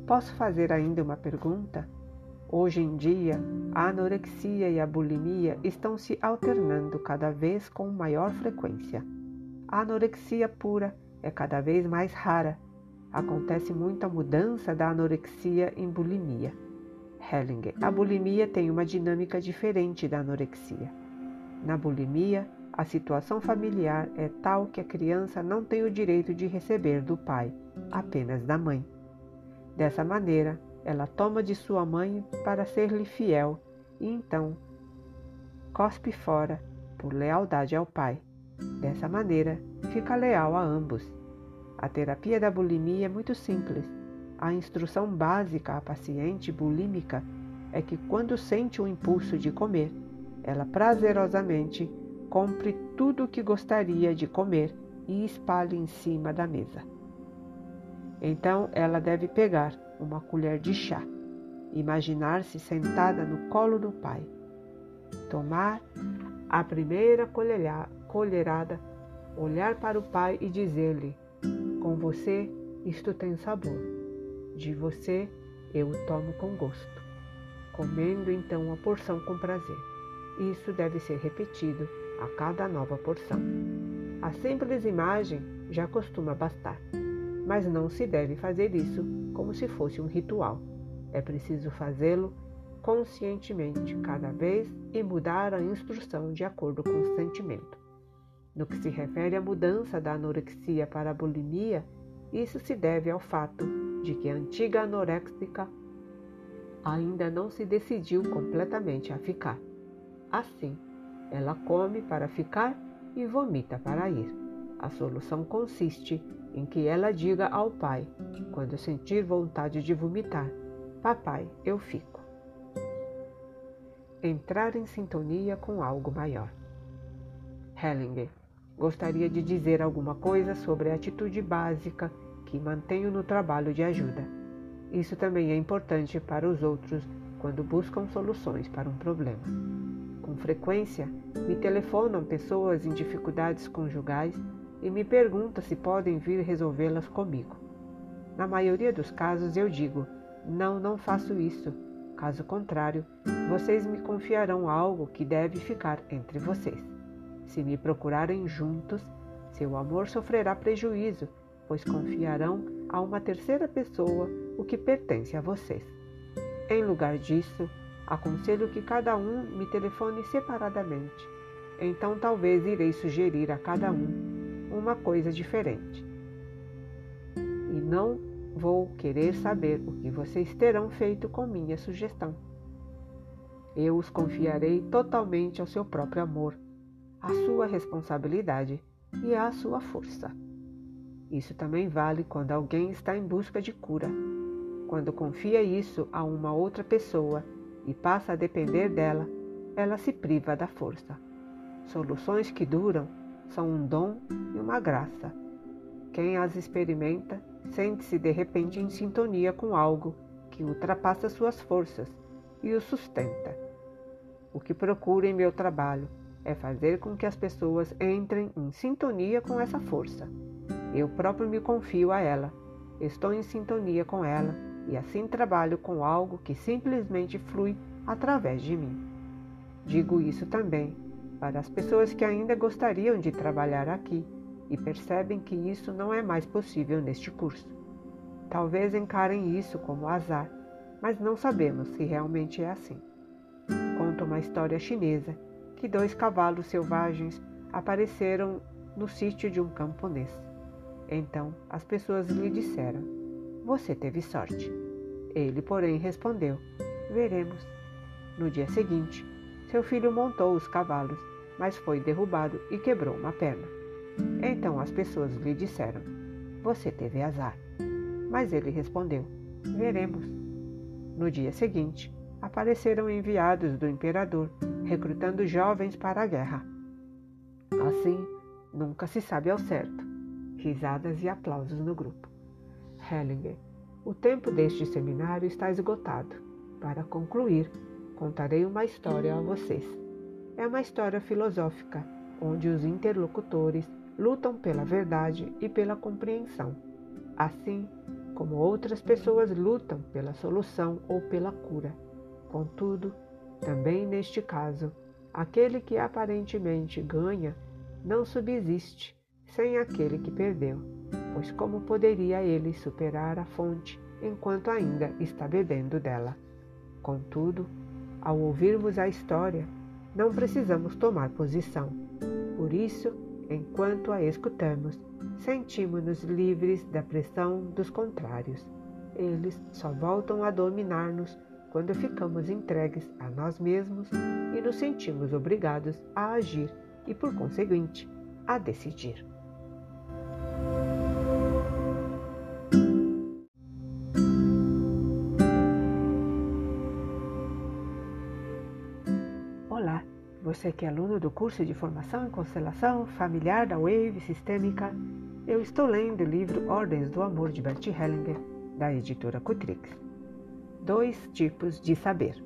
Posso fazer ainda uma pergunta? Hoje em dia, a anorexia e a bulimia estão se alternando cada vez com maior frequência. A anorexia pura é cada vez mais rara. Acontece muita mudança da anorexia em bulimia. Hellinger. A bulimia tem uma dinâmica diferente da anorexia. Na bulimia, a situação familiar é tal que a criança não tem o direito de receber do pai, apenas da mãe. Dessa maneira, ela toma de sua mãe para ser-lhe fiel e então cospe fora por lealdade ao pai. Dessa maneira, fica leal a ambos. A terapia da bulimia é muito simples. A instrução básica à paciente bulímica é que, quando sente o impulso de comer, ela prazerosamente compre tudo o que gostaria de comer e espalhe em cima da mesa. Então ela deve pegar uma colher de chá, imaginar-se sentada no colo do pai, tomar a primeira colherada, olhar para o pai e dizer-lhe: Com você isto tem sabor, de você eu o tomo com gosto, comendo então a porção com prazer. Isso deve ser repetido a cada nova porção. A simples imagem já costuma bastar mas não se deve fazer isso como se fosse um ritual. É preciso fazê-lo conscientemente cada vez e mudar a instrução de acordo com o sentimento. No que se refere à mudança da anorexia para a bulimia, isso se deve ao fato de que a antiga anoréxica ainda não se decidiu completamente a ficar. Assim, ela come para ficar e vomita para ir. A solução consiste em que ela diga ao pai, quando sentir vontade de vomitar: Papai, eu fico. Entrar em sintonia com algo maior. Hellinger gostaria de dizer alguma coisa sobre a atitude básica que mantenho no trabalho de ajuda. Isso também é importante para os outros quando buscam soluções para um problema. Com frequência, me telefonam pessoas em dificuldades conjugais e me pergunta se podem vir resolvê-las comigo. Na maioria dos casos eu digo: não, não faço isso. Caso contrário, vocês me confiarão algo que deve ficar entre vocês. Se me procurarem juntos, seu amor sofrerá prejuízo, pois confiarão a uma terceira pessoa o que pertence a vocês. Em lugar disso, aconselho que cada um me telefone separadamente. Então talvez irei sugerir a cada um uma coisa diferente. E não vou querer saber o que vocês terão feito com minha sugestão. Eu os confiarei totalmente ao seu próprio amor, à sua responsabilidade e à sua força. Isso também vale quando alguém está em busca de cura. Quando confia isso a uma outra pessoa e passa a depender dela, ela se priva da força. Soluções que duram são um dom e uma graça. Quem as experimenta sente-se de repente em sintonia com algo que ultrapassa suas forças e o sustenta. O que procuro em meu trabalho é fazer com que as pessoas entrem em sintonia com essa força. Eu próprio me confio a ela, estou em sintonia com ela e assim trabalho com algo que simplesmente flui através de mim. Digo isso também para as pessoas que ainda gostariam de trabalhar aqui e percebem que isso não é mais possível neste curso. Talvez encarem isso como azar, mas não sabemos se realmente é assim. Conta uma história chinesa que dois cavalos selvagens apareceram no sítio de um camponês. Então as pessoas lhe disseram: Você teve sorte. Ele, porém, respondeu: Veremos. No dia seguinte, seu filho montou os cavalos, mas foi derrubado e quebrou uma perna. Então as pessoas lhe disseram: Você teve azar. Mas ele respondeu: Veremos. No dia seguinte, apareceram enviados do imperador, recrutando jovens para a guerra. Assim, nunca se sabe ao certo. Risadas e aplausos no grupo. Hellinger. O tempo deste seminário está esgotado. Para concluir, contarei uma história a vocês. É uma história filosófica, onde os interlocutores lutam pela verdade e pela compreensão, assim como outras pessoas lutam pela solução ou pela cura. Contudo, também neste caso, aquele que aparentemente ganha não subsiste sem aquele que perdeu, pois como poderia ele superar a fonte enquanto ainda está bebendo dela? Contudo, ao ouvirmos a história, não precisamos tomar posição. Por isso, enquanto a escutamos, sentimos-nos livres da pressão dos contrários. Eles só voltam a dominar-nos quando ficamos entregues a nós mesmos e nos sentimos obrigados a agir e, por conseguinte, a decidir. Você que é aluno do curso de Formação em Constelação Familiar da Wave Sistêmica, eu estou lendo o livro Ordens do Amor de Bert Hellinger, da editora Cutrix. Dois tipos de saber.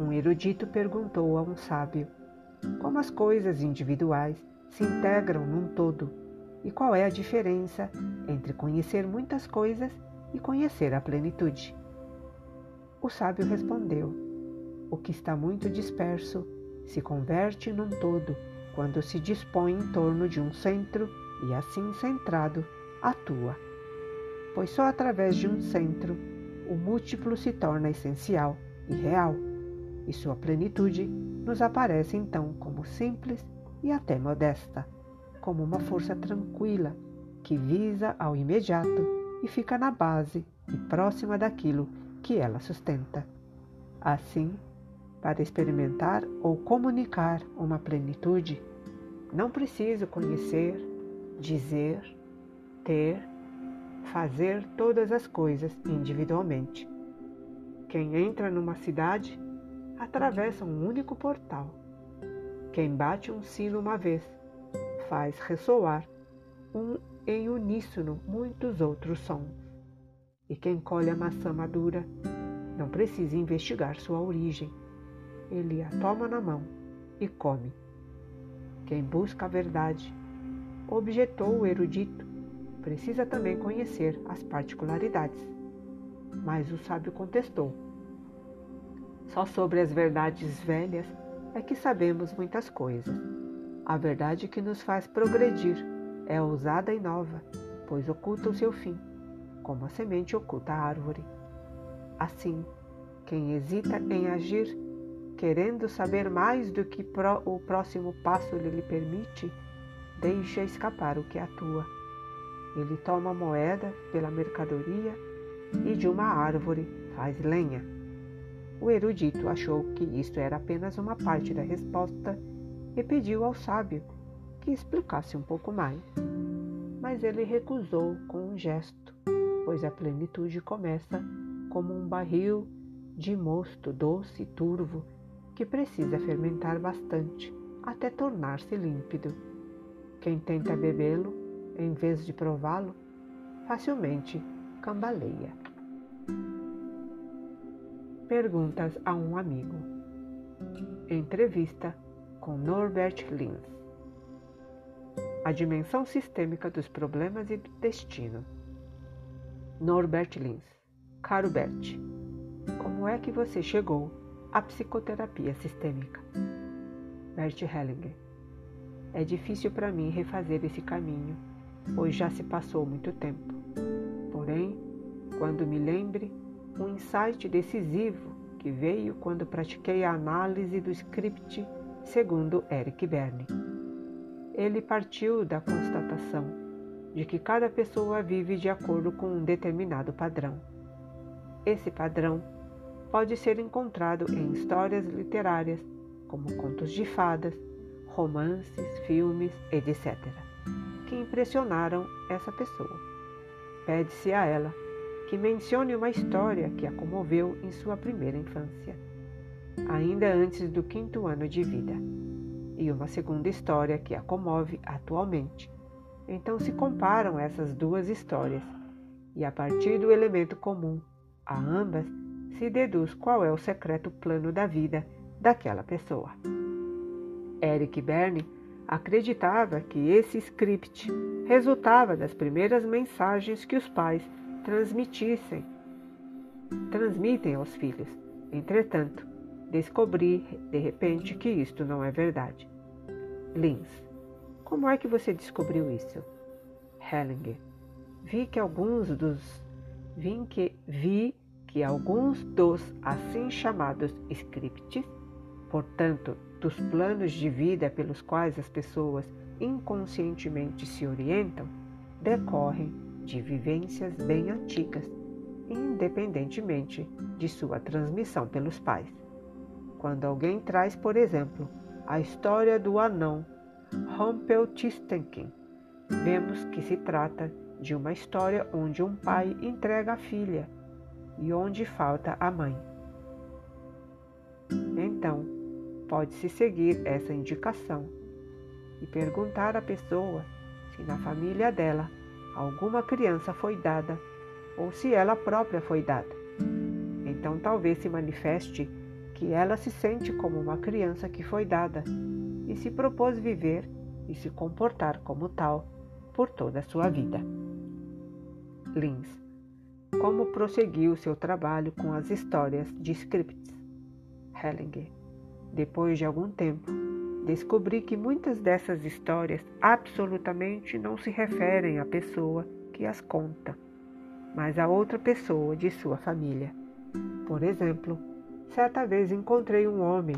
Um erudito perguntou a um sábio como as coisas individuais se integram num todo e qual é a diferença entre conhecer muitas coisas e conhecer a plenitude. O sábio respondeu: O que está muito disperso se converte num todo quando se dispõe em torno de um centro e, assim centrado, atua. Pois só através de um centro o múltiplo se torna essencial e real, e sua plenitude nos aparece então como simples e até modesta, como uma força tranquila que visa ao imediato e fica na base e próxima daquilo que ela sustenta. Assim, para experimentar ou comunicar uma plenitude, não preciso conhecer, dizer, ter fazer todas as coisas individualmente. Quem entra numa cidade atravessa um único portal. Quem bate um sino uma vez faz ressoar um em uníssono muitos outros sons. E quem colhe a maçã madura não precisa investigar sua origem. Ele a toma na mão e come. Quem busca a verdade, objetou o erudito, precisa também conhecer as particularidades. Mas o sábio contestou: Só sobre as verdades velhas é que sabemos muitas coisas. A verdade que nos faz progredir é ousada e nova, pois oculta o seu fim, como a semente oculta a árvore. Assim, quem hesita em agir, querendo saber mais do que o próximo passo lhe permite, deixa escapar o que atua ele toma moeda pela mercadoria e de uma árvore faz lenha. O erudito achou que isto era apenas uma parte da resposta e pediu ao sábio que explicasse um pouco mais. Mas ele recusou com um gesto, pois a plenitude começa como um barril de mosto doce e turvo que precisa fermentar bastante até tornar-se límpido. Quem tenta bebê-lo em vez de prová-lo, facilmente cambaleia. Perguntas a um amigo. Entrevista com Norbert Lins. A dimensão sistêmica dos problemas e do destino. Norbert Lins. Caro Bert, como é que você chegou à psicoterapia sistêmica? Bert Hellinger. É difícil para mim refazer esse caminho pois já se passou muito tempo. Porém, quando me lembre, um insight decisivo que veio quando pratiquei a análise do script segundo Eric Berne. Ele partiu da constatação de que cada pessoa vive de acordo com um determinado padrão. Esse padrão pode ser encontrado em histórias literárias, como contos de fadas, romances, filmes, etc que impressionaram essa pessoa. Pede-se a ela que mencione uma história que a comoveu em sua primeira infância, ainda antes do quinto ano de vida, e uma segunda história que a comove atualmente. Então se comparam essas duas histórias e, a partir do elemento comum a ambas, se deduz qual é o secreto plano da vida daquela pessoa. Eric Berne acreditava que esse script resultava das primeiras mensagens que os pais transmitissem, transmitem aos filhos, Entretanto, descobri de repente que isto não é verdade. Lins, como é que você descobriu isso? Hellinger, vi que alguns dos vi que, vi que alguns dos assim chamados scripts, portanto, dos planos de vida pelos quais as pessoas inconscientemente se orientam, decorrem de vivências bem antigas, independentemente de sua transmissão pelos pais. Quando alguém traz, por exemplo, a história do anão Rumpelstiltskin, vemos que se trata de uma história onde um pai entrega a filha e onde falta a mãe. Então, pode-se seguir essa indicação e perguntar à pessoa se na família dela alguma criança foi dada ou se ela própria foi dada. Então, talvez se manifeste que ela se sente como uma criança que foi dada e se propôs viver e se comportar como tal por toda a sua vida. Lins. Como prosseguiu seu trabalho com as histórias de scripts? Hellinger. Depois de algum tempo, descobri que muitas dessas histórias absolutamente não se referem à pessoa que as conta, mas a outra pessoa de sua família. Por exemplo, certa vez encontrei um homem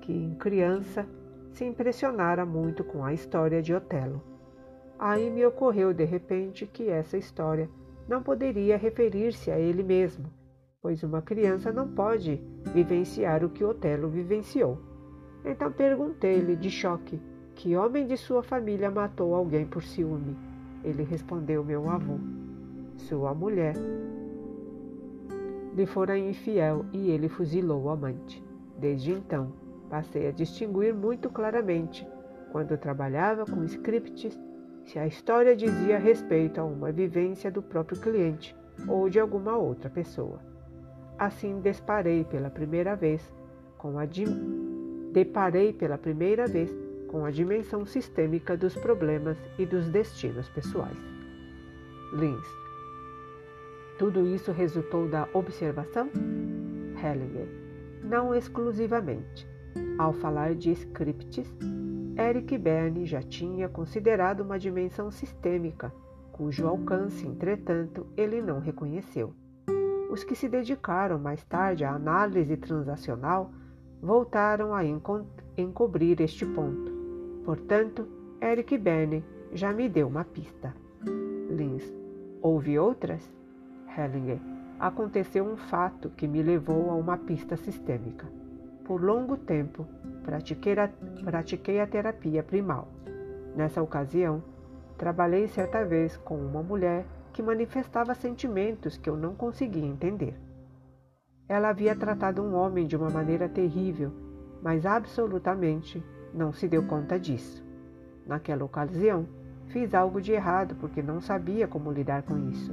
que, em criança, se impressionara muito com a história de Otelo. Aí me ocorreu de repente que essa história não poderia referir-se a ele mesmo, pois uma criança não pode vivenciar o que Otelo vivenciou. Então perguntei-lhe de choque que homem de sua família matou alguém por ciúme. Ele respondeu: Meu avô. Sua mulher lhe fora infiel e ele fuzilou o amante. Desde então, passei a distinguir muito claramente, quando trabalhava com scripts a história dizia respeito a uma vivência do próprio cliente ou de alguma outra pessoa. Assim pela primeira vez com a deparei pela primeira vez com a dimensão sistêmica dos problemas e dos destinos pessoais. Lins. Tudo isso resultou da observação? Hellinger. Não exclusivamente. Ao falar de scripts, Eric Berne já tinha considerado uma dimensão sistêmica, cujo alcance, entretanto, ele não reconheceu. Os que se dedicaram mais tarde à análise transacional voltaram a encobrir este ponto. Portanto, Eric Berne já me deu uma pista. Lins. Houve outras? Hellinger. Aconteceu um fato que me levou a uma pista sistêmica. Por longo tempo, pratiquei a, pratiquei a terapia primal. Nessa ocasião, trabalhei certa vez com uma mulher que manifestava sentimentos que eu não conseguia entender. Ela havia tratado um homem de uma maneira terrível, mas absolutamente não se deu conta disso. Naquela ocasião, fiz algo de errado porque não sabia como lidar com isso.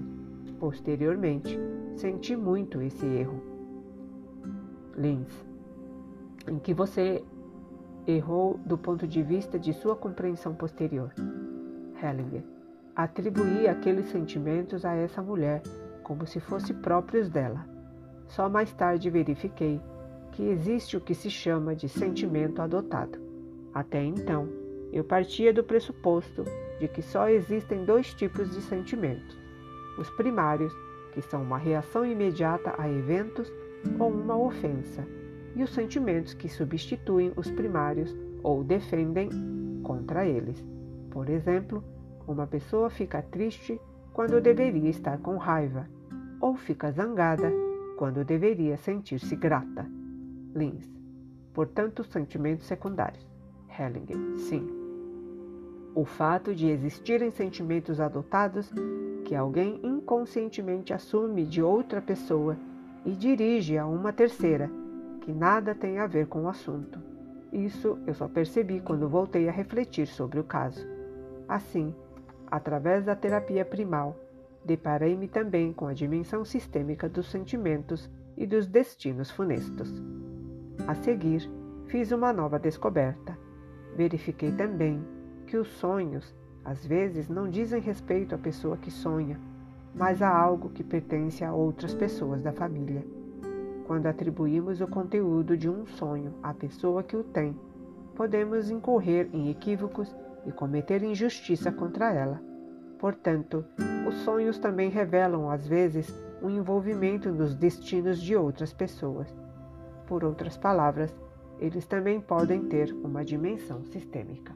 Posteriormente, senti muito esse erro. Lins, em que você errou do ponto de vista de sua compreensão posterior. Hellinger. Atribuí aqueles sentimentos a essa mulher como se fossem próprios dela. Só mais tarde verifiquei que existe o que se chama de sentimento adotado. Até então, eu partia do pressuposto de que só existem dois tipos de sentimentos: os primários, que são uma reação imediata a eventos ou uma ofensa, e os sentimentos que substituem os primários ou defendem contra eles. Por exemplo, uma pessoa fica triste quando deveria estar com raiva, ou fica zangada quando deveria sentir-se grata. Lins. Portanto, sentimentos secundários. Hellinger. Sim. O fato de existirem sentimentos adotados que alguém inconscientemente assume de outra pessoa e dirige a uma terceira que nada tem a ver com o assunto. Isso eu só percebi quando voltei a refletir sobre o caso. Assim, através da terapia primal, deparei-me também com a dimensão sistêmica dos sentimentos e dos destinos funestos. A seguir, fiz uma nova descoberta. Verifiquei também que os sonhos, às vezes, não dizem respeito à pessoa que sonha, mas a algo que pertence a outras pessoas da família. Quando atribuímos o conteúdo de um sonho à pessoa que o tem, podemos incorrer em equívocos e cometer injustiça contra ela. Portanto, os sonhos também revelam, às vezes, um envolvimento nos destinos de outras pessoas. Por outras palavras, eles também podem ter uma dimensão sistêmica.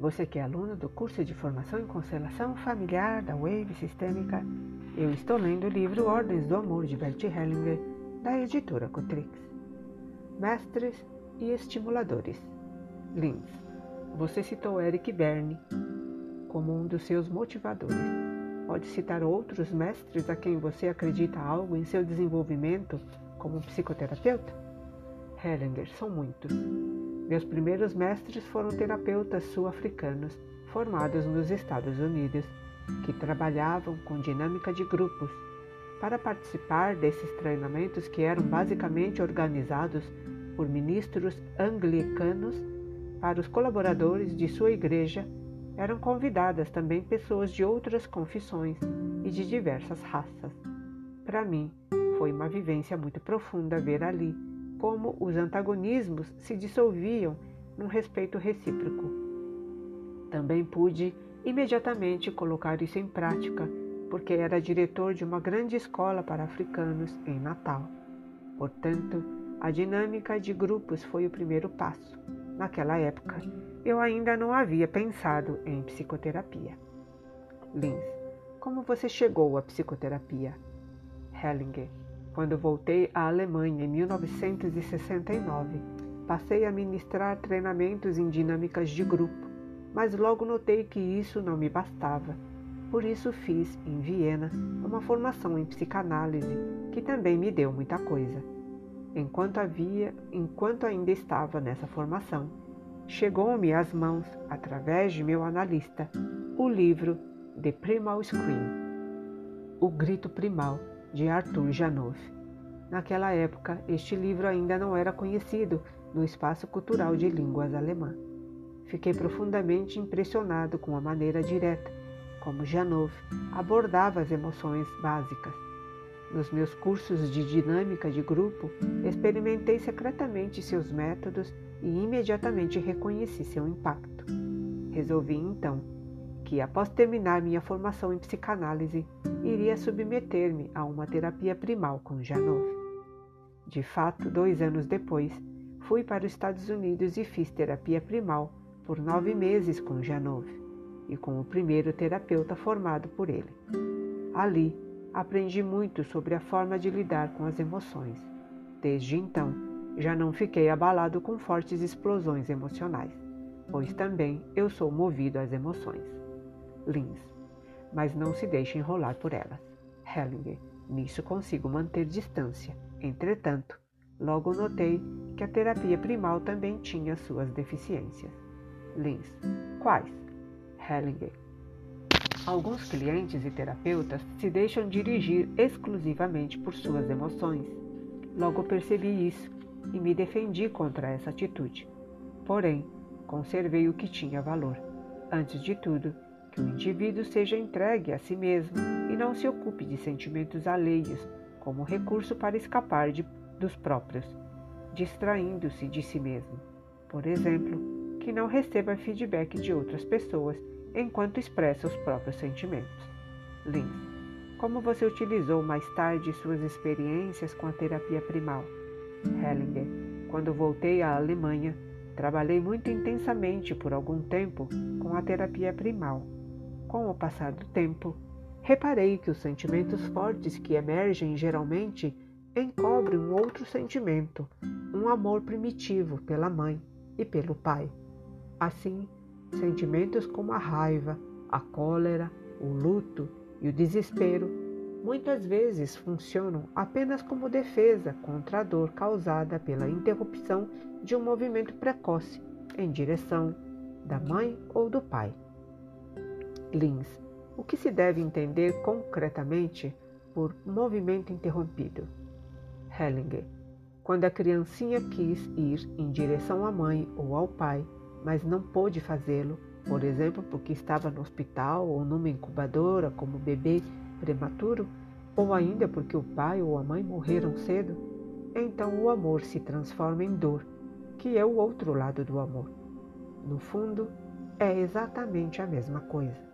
Você que é aluno do curso de formação em constelação familiar da Wave Sistêmica, eu estou lendo o livro Ordens do Amor de Bert Hellinger, da editora Cotrix. Mestres e estimuladores. Lins, você citou Eric Berne como um dos seus motivadores. Pode citar outros mestres a quem você acredita algo em seu desenvolvimento como psicoterapeuta? Hellinger, são muitos. Meus primeiros mestres foram terapeutas sul-africanos formados nos Estados Unidos, que trabalhavam com dinâmica de grupos. Para participar desses treinamentos, que eram basicamente organizados por ministros anglicanos, para os colaboradores de sua igreja eram convidadas também pessoas de outras confissões e de diversas raças. Para mim, foi uma vivência muito profunda ver ali como os antagonismos se dissolviam num respeito recíproco. Também pude imediatamente colocar isso em prática, porque era diretor de uma grande escola para africanos em Natal. Portanto, a dinâmica de grupos foi o primeiro passo. Naquela época, eu ainda não havia pensado em psicoterapia. Lins, como você chegou à psicoterapia? Hellinger, quando voltei à Alemanha em 1969, passei a ministrar treinamentos em dinâmicas de grupo, mas logo notei que isso não me bastava. Por isso fiz, em Viena, uma formação em psicanálise, que também me deu muita coisa. Enquanto havia, enquanto ainda estava nessa formação, chegou-me às mãos, através de meu analista, o livro The Primal Scream, O Grito Primal, de Arthur Janov. Naquela época, este livro ainda não era conhecido no espaço cultural de línguas alemã. Fiquei profundamente impressionado com a maneira direta como Janov abordava as emoções básicas nos meus cursos de dinâmica de grupo, experimentei secretamente seus métodos e imediatamente reconheci seu impacto. Resolvi então que, após terminar minha formação em psicanálise, iria submeter-me a uma terapia primal com Janov. De fato, dois anos depois, fui para os Estados Unidos e fiz terapia primal por nove meses com Janov e com o primeiro terapeuta formado por ele. Ali, aprendi muito sobre a forma de lidar com as emoções. Desde então, já não fiquei abalado com fortes explosões emocionais, pois também eu sou movido às emoções. Lins, mas não se deixe enrolar por elas. Hellinger, nisso consigo manter distância. Entretanto, logo notei que a terapia primal também tinha suas deficiências. Lins, quais? Hellinger, Alguns clientes e terapeutas se deixam dirigir exclusivamente por suas emoções. Logo percebi isso e me defendi contra essa atitude. Porém, conservei o que tinha valor. Antes de tudo, que o indivíduo seja entregue a si mesmo e não se ocupe de sentimentos alheios como recurso para escapar de, dos próprios, distraindo-se de si mesmo. Por exemplo, que não receba feedback de outras pessoas enquanto expressa os próprios sentimentos. Lins, como você utilizou mais tarde suas experiências com a terapia primal? Hellinger, quando voltei à Alemanha, trabalhei muito intensamente por algum tempo com a terapia primal. Com o passar do tempo, reparei que os sentimentos fortes que emergem geralmente encobrem um outro sentimento, um amor primitivo pela mãe e pelo pai. Assim, Sentimentos como a raiva, a cólera, o luto e o desespero muitas vezes funcionam apenas como defesa contra a dor causada pela interrupção de um movimento precoce em direção da mãe ou do pai. Lins, o que se deve entender concretamente por movimento interrompido? Hellinger, quando a criancinha quis ir em direção à mãe ou ao pai mas não pôde fazê-lo, por exemplo, porque estava no hospital ou numa incubadora como bebê prematuro, ou ainda porque o pai ou a mãe morreram cedo, então o amor se transforma em dor, que é o outro lado do amor. No fundo, é exatamente a mesma coisa.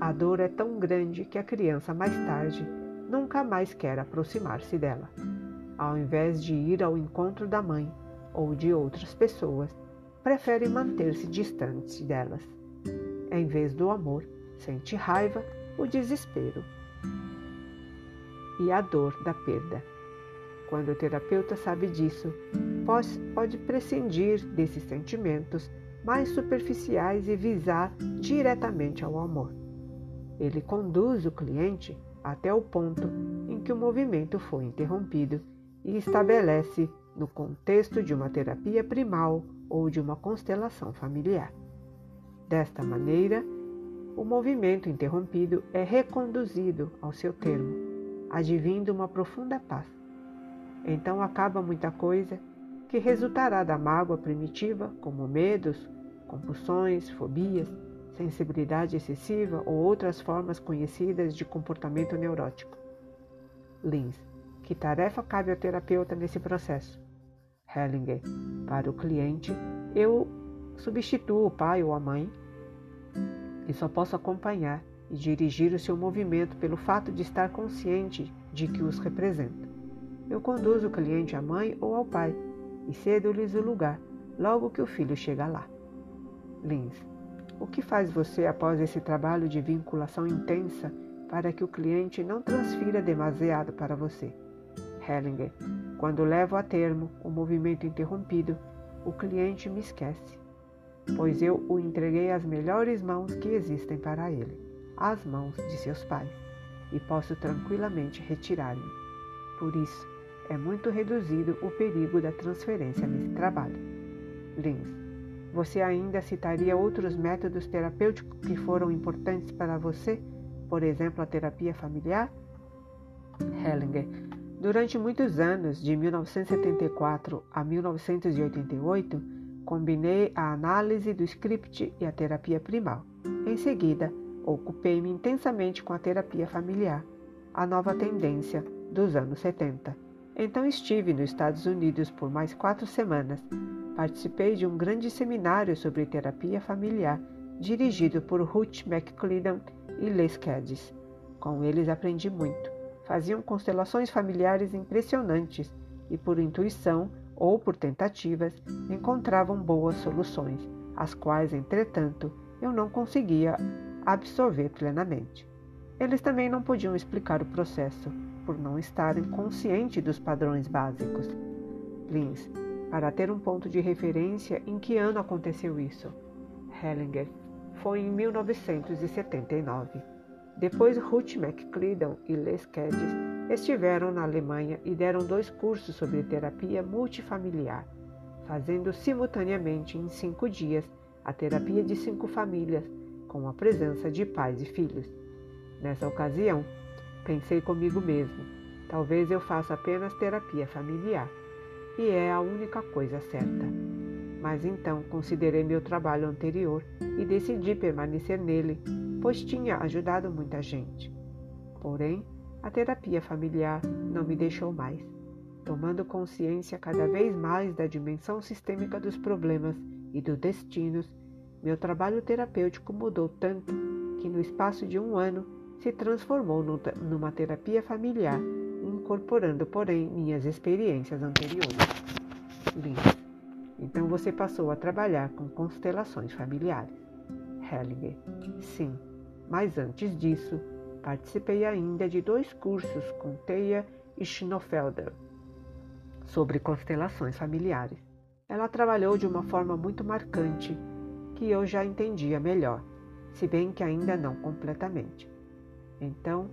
A dor é tão grande que a criança mais tarde nunca mais quer aproximar-se dela. Ao invés de ir ao encontro da mãe ou de outras pessoas, prefere manter-se distante delas. Em vez do amor, sente raiva, o desespero e a dor da perda. Quando o terapeuta sabe disso, pode prescindir desses sentimentos mais superficiais e visar diretamente ao amor. Ele conduz o cliente até o ponto em que o movimento foi interrompido e estabelece no contexto de uma terapia primal ou de uma constelação familiar. Desta maneira, o movimento interrompido é reconduzido ao seu termo, advindo uma profunda paz. Então acaba muita coisa que resultará da mágoa primitiva, como medos, compulsões, fobias, sensibilidade excessiva ou outras formas conhecidas de comportamento neurótico. Lins. Que tarefa cabe ao terapeuta nesse processo? Hellinger. Para o cliente, eu substituo o pai ou a mãe e só posso acompanhar e dirigir o seu movimento pelo fato de estar consciente de que os representa. Eu conduzo o cliente à mãe ou ao pai e cedo-lhes o lugar logo que o filho chega lá. Lins. O que faz você após esse trabalho de vinculação intensa para que o cliente não transfira demasiado para você? Hellinger. Quando levo a termo o movimento interrompido, o cliente me esquece, pois eu o entreguei às melhores mãos que existem para ele, as mãos de seus pais, e posso tranquilamente retirar-me. Por isso, é muito reduzido o perigo da transferência nesse trabalho. Lins. Você ainda citaria outros métodos terapêuticos que foram importantes para você, por exemplo, a terapia familiar? Hellinger. Durante muitos anos, de 1974 a 1988, combinei a análise do script e a terapia primal. Em seguida, ocupei-me intensamente com a terapia familiar, a nova tendência dos anos 70. Então estive nos Estados Unidos por mais quatro semanas, Participei de um grande seminário sobre terapia familiar dirigido por Ruth McClellan e Les Cadiz. Com eles aprendi muito. Faziam constelações familiares impressionantes e, por intuição ou por tentativas, encontravam boas soluções, as quais, entretanto, eu não conseguia absorver plenamente. Eles também não podiam explicar o processo, por não estarem conscientes dos padrões básicos. Lins para ter um ponto de referência em que ano aconteceu isso. Hellinger foi em 1979. Depois, Ruth McClellan e Les Cadiz estiveram na Alemanha e deram dois cursos sobre terapia multifamiliar, fazendo simultaneamente em cinco dias a terapia de cinco famílias, com a presença de pais e filhos. Nessa ocasião, pensei comigo mesmo: talvez eu faça apenas terapia familiar e é a única coisa certa. Mas então considerei meu trabalho anterior e decidi permanecer nele, pois tinha ajudado muita gente. Porém, a terapia familiar não me deixou mais, tomando consciência cada vez mais da dimensão sistêmica dos problemas e dos destinos. Meu trabalho terapêutico mudou tanto que, no espaço de um ano, se transformou numa terapia familiar incorporando, porém, minhas experiências anteriores. Lins. Então você passou a trabalhar com constelações familiares. Hellinger. Sim, mas antes disso, participei ainda de dois cursos com Teia e Schnofelder sobre constelações familiares. Ela trabalhou de uma forma muito marcante que eu já entendia melhor, se bem que ainda não completamente. Então,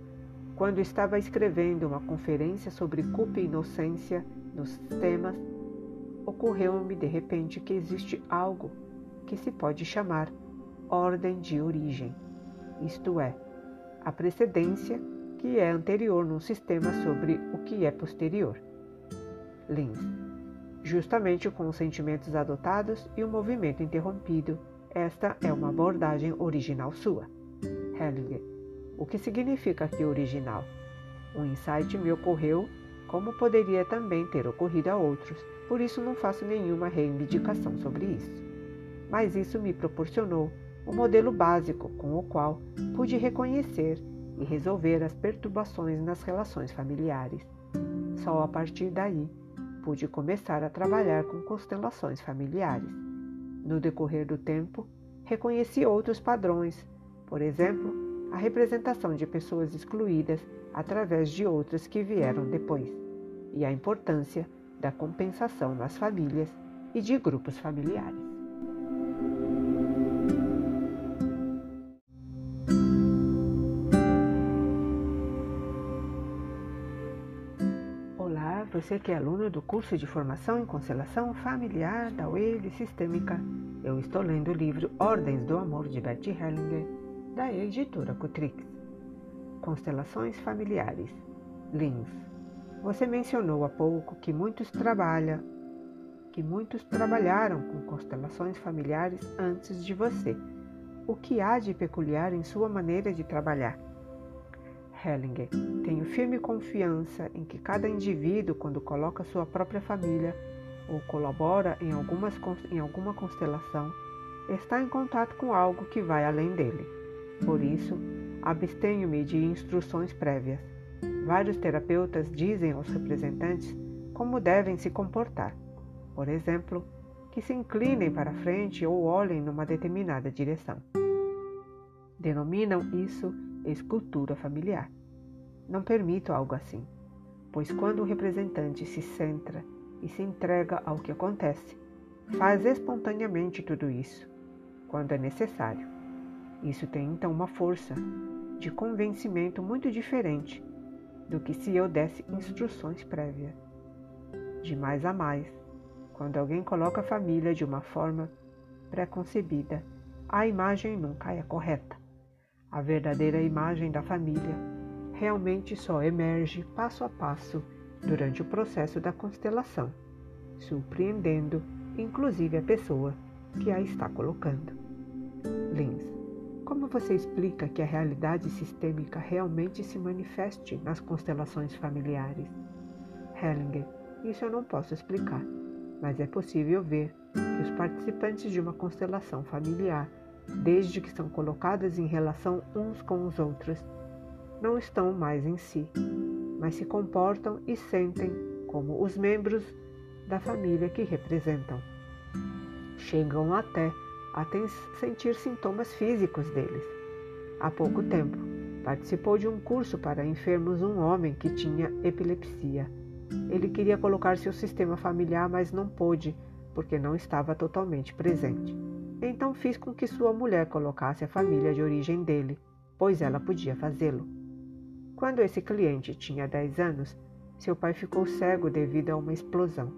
quando estava escrevendo uma conferência sobre culpa e inocência nos temas, ocorreu-me de repente que existe algo que se pode chamar ordem de origem, isto é, a precedência que é anterior num sistema sobre o que é posterior. Lins. justamente com os sentimentos adotados e o movimento interrompido. Esta é uma abordagem original sua. Hellinger. O que significa aqui original? Um insight me ocorreu, como poderia também ter ocorrido a outros, por isso não faço nenhuma reivindicação sobre isso. Mas isso me proporcionou um modelo básico com o qual pude reconhecer e resolver as perturbações nas relações familiares. Só a partir daí pude começar a trabalhar com constelações familiares. No decorrer do tempo, reconheci outros padrões, por exemplo, a representação de pessoas excluídas através de outras que vieram depois, e a importância da compensação nas famílias e de grupos familiares. você que é aluno do curso de formação em constelação familiar da Wave Sistêmica. Eu estou lendo o livro Ordens do Amor de Bert Hellinger, da editora Cutrix. Constelações familiares. Lins. Você mencionou há pouco que muitos trabalham, que muitos trabalharam com constelações familiares antes de você. O que há de peculiar em sua maneira de trabalhar? Hellinger. Tenho firme confiança em que cada indivíduo, quando coloca sua própria família ou colabora em, algumas, em alguma constelação, está em contato com algo que vai além dele. Por isso, abstenho-me de instruções prévias. Vários terapeutas dizem aos representantes como devem se comportar. Por exemplo, que se inclinem para frente ou olhem numa determinada direção. Denominam isso escultura familiar. Não permito algo assim, pois quando o representante se centra e se entrega ao que acontece, faz espontaneamente tudo isso, quando é necessário. Isso tem então uma força de convencimento muito diferente do que se eu desse instruções prévias. De mais a mais, quando alguém coloca a família de uma forma pré-concebida, a imagem nunca é correta. A verdadeira imagem da família realmente só emerge passo a passo durante o processo da constelação, surpreendendo inclusive a pessoa que a está colocando. Lins, como você explica que a realidade sistêmica realmente se manifeste nas constelações familiares? Hellinger, isso eu não posso explicar, mas é possível ver que os participantes de uma constelação familiar desde que são colocadas em relação uns com os outros, não estão mais em si, mas se comportam e sentem como os membros da família que representam. Chegam até a sentir sintomas físicos deles. Há pouco tempo, participou de um curso para enfermos um homem que tinha epilepsia. Ele queria colocar seu sistema familiar, mas não pôde, porque não estava totalmente presente. Então fiz com que sua mulher colocasse a família de origem dele, pois ela podia fazê-lo. Quando esse cliente tinha 10 anos, seu pai ficou cego devido a uma explosão.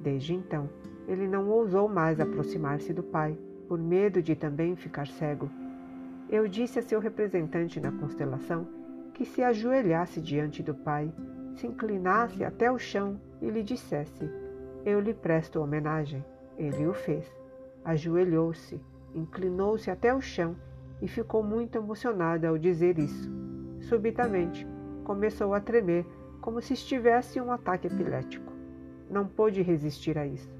Desde então, ele não ousou mais aproximar-se do pai, por medo de também ficar cego. Eu disse a seu representante na constelação que se ajoelhasse diante do pai, se inclinasse até o chão e lhe dissesse: Eu lhe presto homenagem. Ele o fez ajoelhou-se, inclinou-se até o chão e ficou muito emocionada ao dizer isso. Subitamente, começou a tremer como se estivesse em um ataque epilético. Não pôde resistir a isso.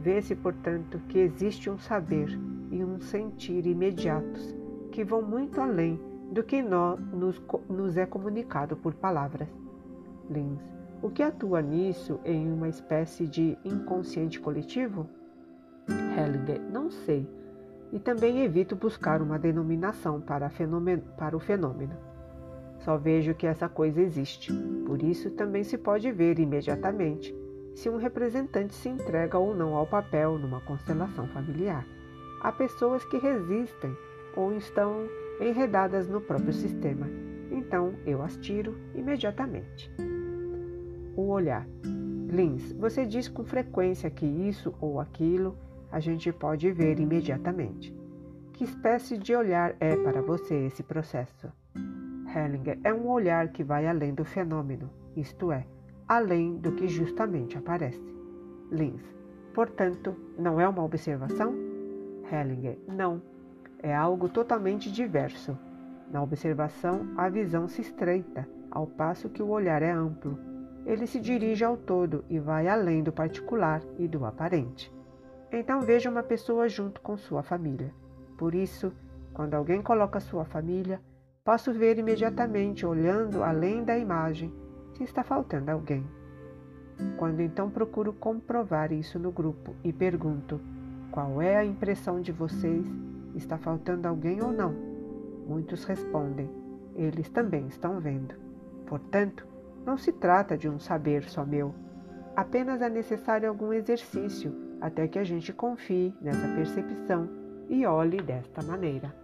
Vê-se, portanto, que existe um saber e um sentir imediatos que vão muito além do que nós, nos, nos é comunicado por palavras. Lins, o que atua nisso em uma espécie de inconsciente coletivo? Hellinger, não sei, e também evito buscar uma denominação para, para o fenômeno. Só vejo que essa coisa existe, por isso também se pode ver imediatamente se um representante se entrega ou não ao papel numa constelação familiar. Há pessoas que resistem ou estão enredadas no próprio sistema, então eu as tiro imediatamente. O olhar. Lins, você diz com frequência que isso ou aquilo a gente pode ver imediatamente. Que espécie de olhar é para você esse processo? Hellinger é um olhar que vai além do fenômeno, isto é, além do que justamente aparece. Lins. Portanto, não é uma observação? Hellinger. Não. É algo totalmente diverso. Na observação, a visão se estreita, ao passo que o olhar é amplo. Ele se dirige ao todo e vai além do particular e do aparente. Então veja uma pessoa junto com sua família. Por isso, quando alguém coloca sua família, posso ver imediatamente, olhando além da imagem, se está faltando alguém. Quando então procuro comprovar isso no grupo e pergunto: qual é a impressão de vocês? Está faltando alguém ou não? Muitos respondem: eles também estão vendo. Portanto, não se trata de um saber só meu. Apenas é necessário algum exercício até que a gente confie nessa percepção e olhe desta maneira.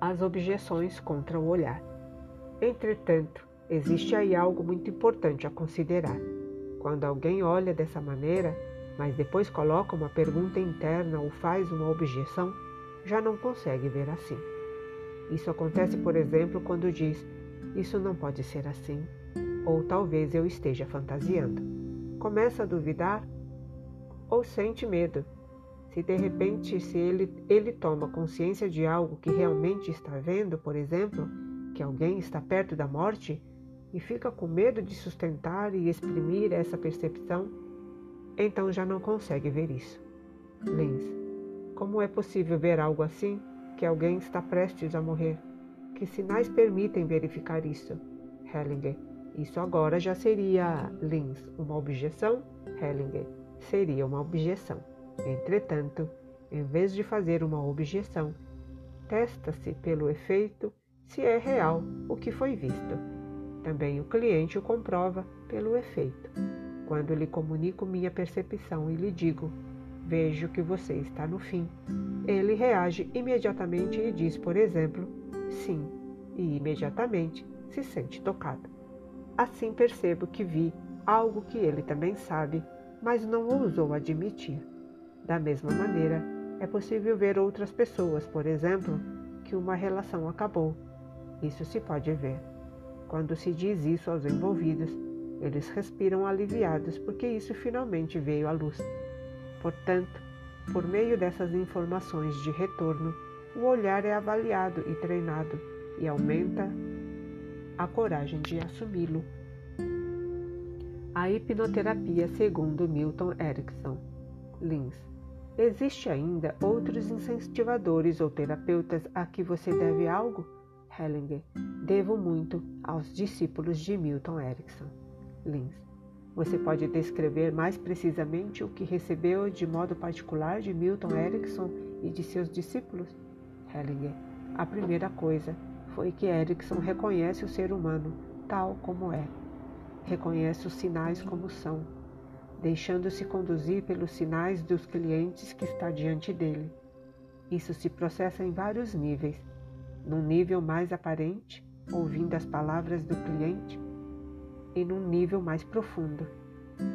As objeções contra o olhar. Entretanto, Existe aí algo muito importante a considerar. Quando alguém olha dessa maneira, mas depois coloca uma pergunta interna ou faz uma objeção, já não consegue ver assim. Isso acontece, por exemplo, quando diz: Isso não pode ser assim, ou talvez eu esteja fantasiando. Começa a duvidar ou sente medo. Se de repente, se ele, ele toma consciência de algo que realmente está vendo, por exemplo, que alguém está perto da morte, e fica com medo de sustentar e exprimir essa percepção, então já não consegue ver isso. Lins, como é possível ver algo assim que alguém está prestes a morrer? Que sinais permitem verificar isso? Hellinger, isso agora já seria, Lins, uma objeção? Hellinger, seria uma objeção. Entretanto, em vez de fazer uma objeção, testa-se pelo efeito se é real o que foi visto. Também o cliente o comprova pelo efeito. Quando lhe comunico minha percepção e lhe digo, vejo que você está no fim, ele reage imediatamente e diz, por exemplo, sim, e imediatamente se sente tocado. Assim percebo que vi algo que ele também sabe, mas não ousou admitir. Da mesma maneira, é possível ver outras pessoas, por exemplo, que uma relação acabou. Isso se pode ver. Quando se diz isso aos envolvidos, eles respiram aliviados porque isso finalmente veio à luz. Portanto, por meio dessas informações de retorno, o olhar é avaliado e treinado e aumenta a coragem de assumi-lo. A hipnoterapia segundo Milton Erickson. Lins. Existe ainda outros incentivadores ou terapeutas a que você deve algo? Hellinger, devo muito aos discípulos de Milton Erickson. Lins. Você pode descrever mais precisamente o que recebeu de modo particular de Milton Erickson e de seus discípulos? Hellinger. A primeira coisa foi que Erickson reconhece o ser humano tal como é. Reconhece os sinais como são, deixando-se conduzir pelos sinais dos clientes que está diante dele. Isso se processa em vários níveis, num nível mais aparente, ouvindo as palavras do cliente, e num nível mais profundo,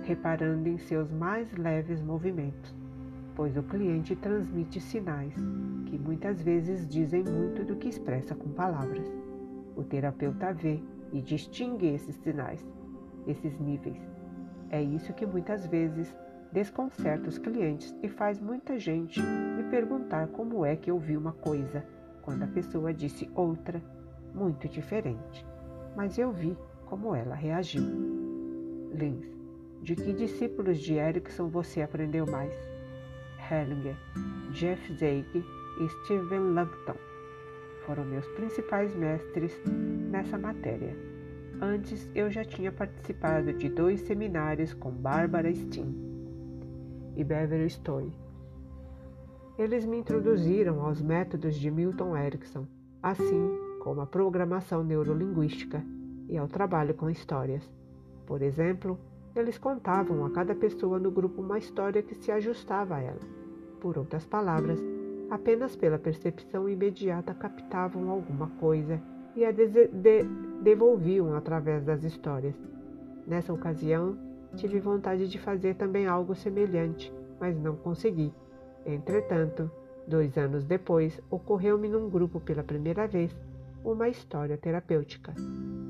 reparando em seus mais leves movimentos, pois o cliente transmite sinais que muitas vezes dizem muito do que expressa com palavras. O terapeuta vê e distingue esses sinais, esses níveis. É isso que muitas vezes desconcerta os clientes e faz muita gente me perguntar como é que eu vi uma coisa quando a pessoa disse outra, muito diferente. Mas eu vi como ela reagiu. Lins, de que discípulos de Erickson você aprendeu mais? Hellinger, Jeff Zeig e Steven Langton foram meus principais mestres nessa matéria. Antes eu já tinha participado de dois seminários com Barbara Steen e Beverly Stowe eles me introduziram aos métodos de Milton Erickson, assim como a programação neurolinguística e ao trabalho com histórias. Por exemplo, eles contavam a cada pessoa no grupo uma história que se ajustava a ela. Por outras palavras, apenas pela percepção imediata captavam alguma coisa e a de devolviam através das histórias. Nessa ocasião, tive vontade de fazer também algo semelhante, mas não consegui. Entretanto, dois anos depois, ocorreu-me num grupo pela primeira vez uma história terapêutica: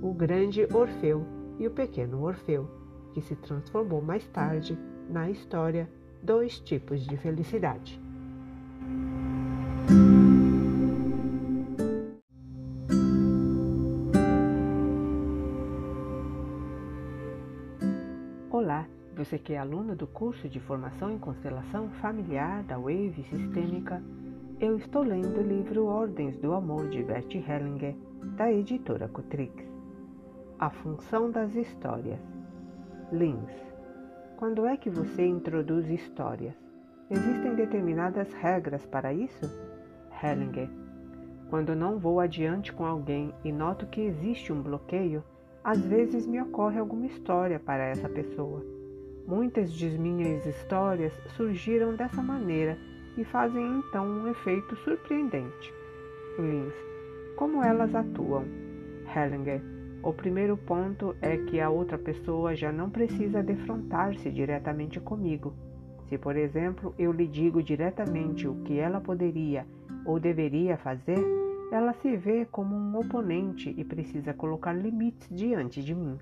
o grande Orfeu e o pequeno Orfeu. que se transformou mais tarde na história Dois Tipos de Felicidade. Você que é aluno do curso de Formação em Constelação Familiar da Wave Sistêmica, eu estou lendo o livro Ordens do Amor de Bert Hellinger, da editora Cutrix. A função das histórias. Lins. Quando é que você introduz histórias? Existem determinadas regras para isso? Hellinger. Quando não vou adiante com alguém e noto que existe um bloqueio, às vezes me ocorre alguma história para essa pessoa. Muitas de minhas histórias surgiram dessa maneira e fazem então um efeito surpreendente. Lins. Como elas atuam? Hellinger. O primeiro ponto é que a outra pessoa já não precisa defrontar-se diretamente comigo. Se, por exemplo, eu lhe digo diretamente o que ela poderia ou deveria fazer, ela se vê como um oponente e precisa colocar limites diante de mim.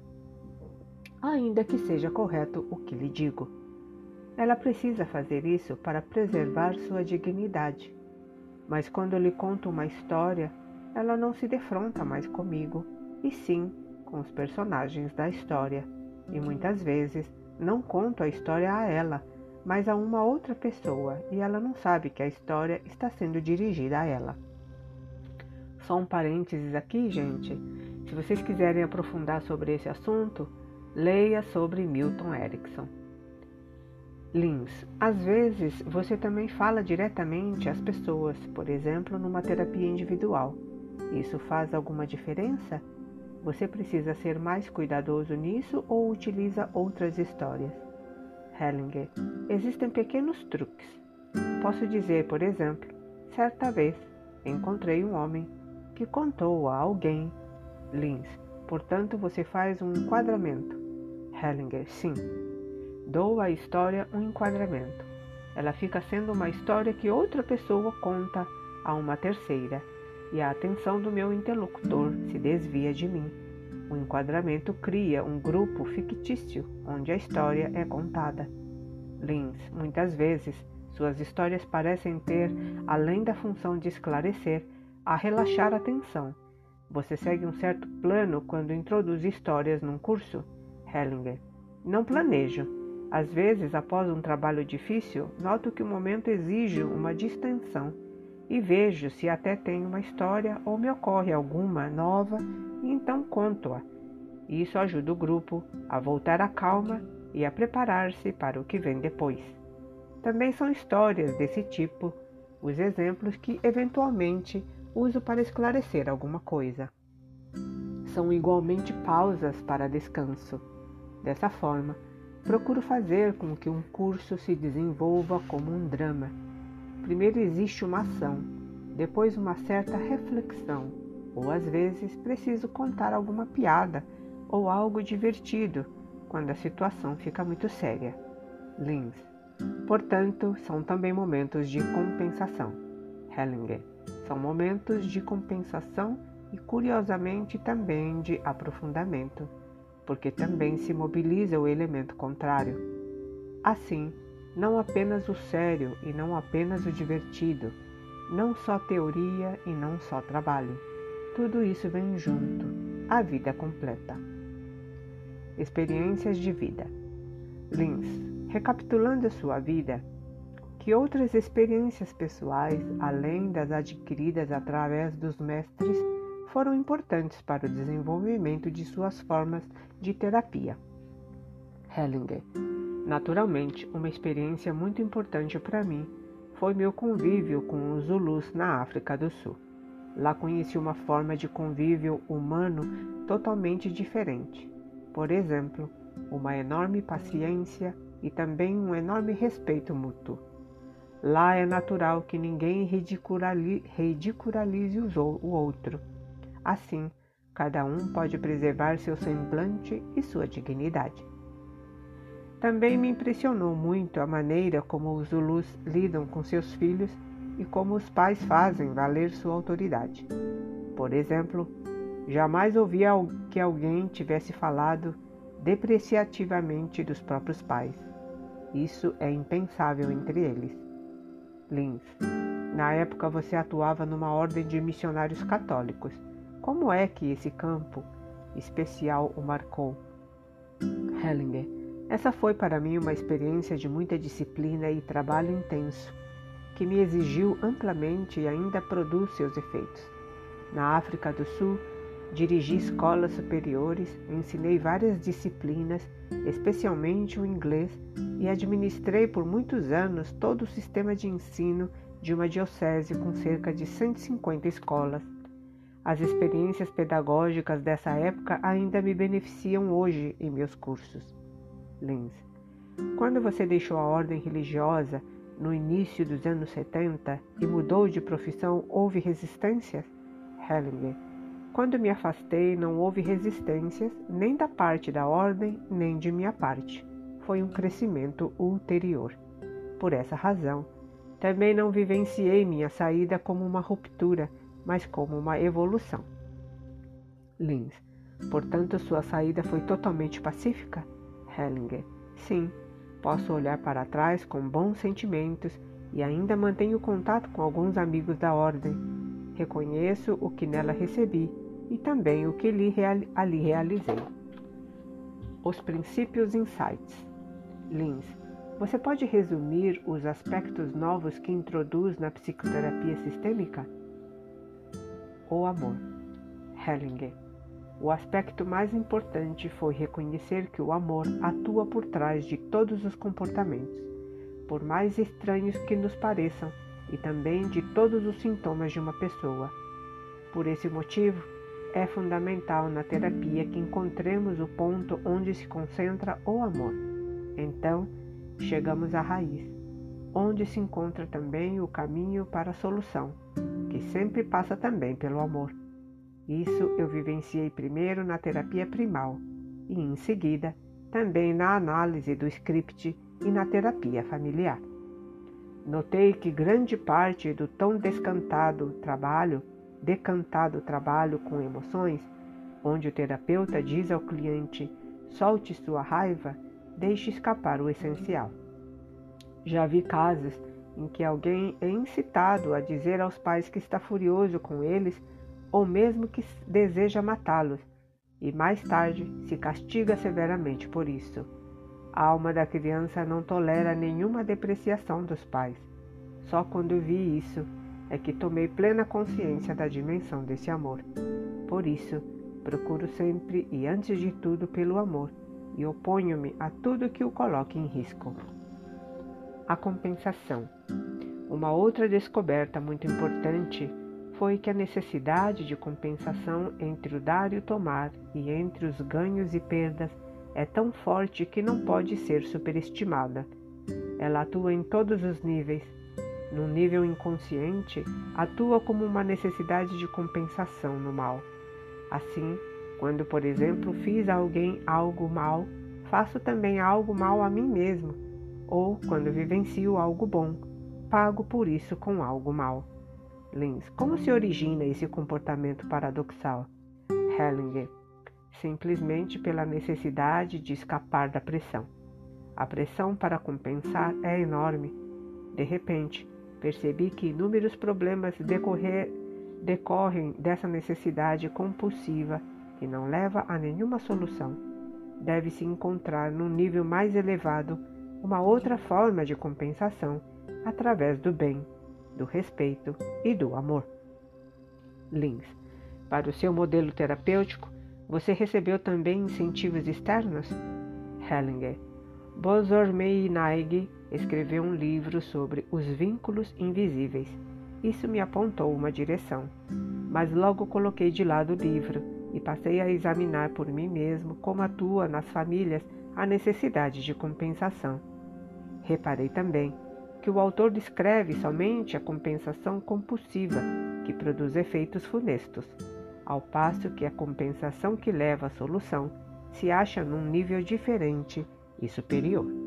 Ainda que seja correto o que lhe digo. Ela precisa fazer isso para preservar sua dignidade. Mas quando lhe conto uma história, ela não se defronta mais comigo, e sim com os personagens da história. E muitas vezes não conto a história a ela, mas a uma outra pessoa, e ela não sabe que a história está sendo dirigida a ela. Só um parênteses aqui, gente. Se vocês quiserem aprofundar sobre esse assunto, leia sobre Milton Erickson. Lins, às vezes você também fala diretamente às pessoas, por exemplo, numa terapia individual. Isso faz alguma diferença? Você precisa ser mais cuidadoso nisso ou utiliza outras histórias? Hellinger, existem pequenos truques. Posso dizer, por exemplo, certa vez encontrei um homem que contou a alguém. Lins, portanto você faz um enquadramento. Hellinger, sim. Dou à história um enquadramento. Ela fica sendo uma história que outra pessoa conta a uma terceira e a atenção do meu interlocutor se desvia de mim. O enquadramento cria um grupo fictício onde a história é contada. Lins, muitas vezes, suas histórias parecem ter, além da função de esclarecer, a relaxar a atenção. Você segue um certo plano quando introduz histórias num curso? Hellinger. Não planejo às vezes, após um trabalho difícil, noto que o momento exige uma distensão e vejo se até tenho uma história ou me ocorre alguma nova e então conto-a. Isso ajuda o grupo a voltar à calma e a preparar-se para o que vem depois. Também são histórias desse tipo os exemplos que eventualmente uso para esclarecer alguma coisa. São igualmente pausas para descanso. Dessa forma, Procuro fazer com que um curso se desenvolva como um drama. Primeiro existe uma ação, depois uma certa reflexão, ou às vezes preciso contar alguma piada ou algo divertido quando a situação fica muito séria. Lins. Portanto, são também momentos de compensação. Hellinger. São momentos de compensação e, curiosamente, também de aprofundamento porque também se mobiliza o elemento contrário. Assim, não apenas o sério e não apenas o divertido, não só teoria e não só trabalho. Tudo isso vem junto, a vida completa. Experiências de vida. Lins, recapitulando a sua vida, que outras experiências pessoais, além das adquiridas através dos mestres, foram importantes para o desenvolvimento de suas formas de terapia. Hellinger. Naturalmente, uma experiência muito importante para mim foi meu convívio com os Zulus na África do Sul. Lá conheci uma forma de convívio humano totalmente diferente. Por exemplo, uma enorme paciência e também um enorme respeito mútuo. Lá é natural que ninguém ridicularize o outro Assim, cada um pode preservar seu semblante e sua dignidade. Também me impressionou muito a maneira como os Zulus lidam com seus filhos e como os pais fazem valer sua autoridade. Por exemplo, jamais ouvi que alguém tivesse falado depreciativamente dos próprios pais. Isso é impensável entre eles. Lins, na época você atuava numa ordem de missionários católicos. Como é que esse campo especial o marcou? Hellinger, essa foi para mim uma experiência de muita disciplina e trabalho intenso, que me exigiu amplamente e ainda produz seus efeitos. Na África do Sul, dirigi escolas superiores, ensinei várias disciplinas, especialmente o inglês, e administrei por muitos anos todo o sistema de ensino de uma diocese com cerca de 150 escolas. As experiências pedagógicas dessa época ainda me beneficiam hoje em meus cursos. Lins. Quando você deixou a ordem religiosa no início dos anos 70 e mudou de profissão, houve resistências? Hellinger. Quando me afastei, não houve resistências nem da parte da ordem, nem de minha parte. Foi um crescimento ulterior. Por essa razão, também não vivenciei minha saída como uma ruptura, mas como uma evolução. Lins. Portanto, sua saída foi totalmente pacífica? Hellinger. Sim, posso olhar para trás com bons sentimentos e ainda mantenho contato com alguns amigos da ordem. Reconheço o que nela recebi e também o que ali realizei. Os princípios insights. Lins. Você pode resumir os aspectos novos que introduz na psicoterapia sistêmica? O amor. Hellinger. O aspecto mais importante foi reconhecer que o amor atua por trás de todos os comportamentos, por mais estranhos que nos pareçam, e também de todos os sintomas de uma pessoa. Por esse motivo, é fundamental na terapia que encontremos o ponto onde se concentra o amor. Então, chegamos à raiz, onde se encontra também o caminho para a solução, que sempre passa também pelo amor. Isso eu vivenciei primeiro na terapia primal e, em seguida, também na análise do script e na terapia familiar. Notei que grande parte do tão descantado trabalho, decantado trabalho com emoções, onde o terapeuta diz ao cliente: solte sua raiva, deixe escapar o essencial. Já vi casos em que alguém é incitado a dizer aos pais que está furioso com eles ou mesmo que deseja matá-los, e mais tarde se castiga severamente por isso. A alma da criança não tolera nenhuma depreciação dos pais. Só quando vi isso é que tomei plena consciência da dimensão desse amor. Por isso, procuro sempre e antes de tudo pelo amor e oponho-me a tudo que o coloque em risco. A compensação. Uma outra descoberta muito importante foi que a necessidade de compensação entre o dar e o tomar e entre os ganhos e perdas é tão forte que não pode ser superestimada. Ela atua em todos os níveis. No nível inconsciente, atua como uma necessidade de compensação no mal. Assim, quando, por exemplo, fiz a alguém algo mal, faço também algo mal a mim mesmo, ou quando vivencio algo bom, pago por isso com algo mal. Lins, como se origina esse comportamento paradoxal? Hellinger, simplesmente pela necessidade de escapar da pressão. A pressão para compensar é enorme. De repente, percebi que inúmeros problemas decorrer, decorrem dessa necessidade compulsiva que não leva a nenhuma solução. Deve-se encontrar num nível mais elevado uma outra forma de compensação através do bem, do respeito e do amor. Lins, para o seu modelo terapêutico, você recebeu também incentivos externos? Hellinger. Bozormei Naig escreveu um livro sobre os vínculos invisíveis. Isso me apontou uma direção, mas logo coloquei de lado o livro e passei a examinar por mim mesmo como atua nas famílias a necessidade de compensação. Reparei também que o autor descreve somente a compensação compulsiva, que produz efeitos funestos ao passo que a compensação que leva à solução se acha num nível diferente e superior.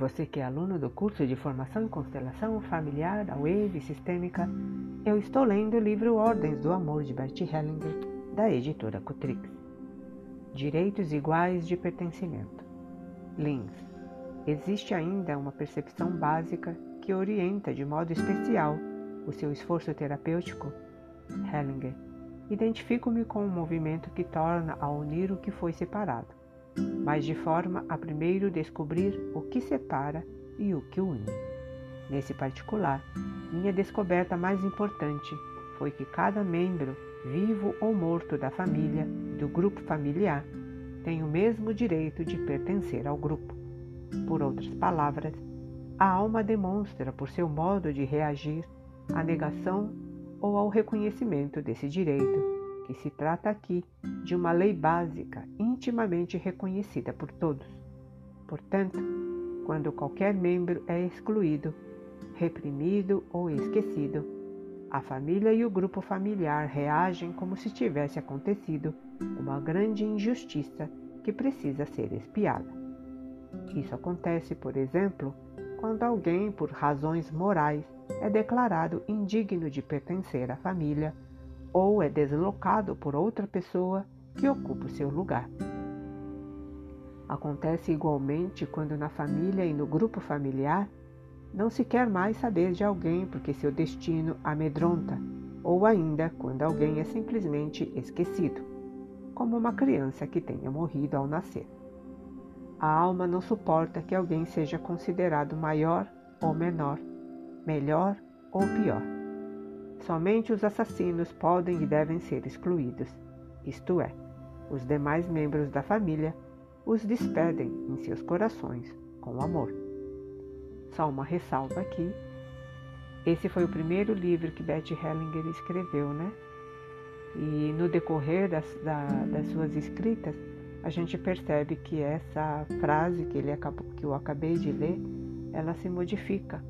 Você que é aluno do curso de Formação em Constelação Familiar da Wave Sistêmica, eu estou lendo o livro Ordens do Amor de Bert Hellinger, da editora Cutrix. Direitos iguais de pertencimento. Lins. Existe ainda uma percepção básica que orienta de modo especial o seu esforço terapêutico? Hellinger. Identifico-me com um movimento que torna a unir o que foi separado mas de forma a primeiro descobrir o que separa e o que une. Nesse particular, minha descoberta mais importante foi que cada membro, vivo ou morto da família, do grupo familiar, tem o mesmo direito de pertencer ao grupo. Por outras palavras, a alma demonstra por seu modo de reagir a negação ou ao reconhecimento desse direito que se trata aqui de uma lei básica intimamente reconhecida por todos. Portanto, quando qualquer membro é excluído, reprimido ou esquecido, a família e o grupo familiar reagem como se tivesse acontecido uma grande injustiça que precisa ser espiada. Isso acontece, por exemplo, quando alguém, por razões morais, é declarado indigno de pertencer à família ou é deslocado por outra pessoa que ocupa o seu lugar. Acontece igualmente quando na família e no grupo familiar não se quer mais saber de alguém porque seu destino amedronta, ou ainda quando alguém é simplesmente esquecido, como uma criança que tenha morrido ao nascer. A alma não suporta que alguém seja considerado maior ou menor, melhor ou pior. Somente os assassinos podem e devem ser excluídos, isto é, os demais membros da família os despedem em seus corações com amor. Só uma ressalva aqui. Esse foi o primeiro livro que Betty Hellinger escreveu, né? E no decorrer das, da, das suas escritas, a gente percebe que essa frase que, ele acabou, que eu acabei de ler, ela se modifica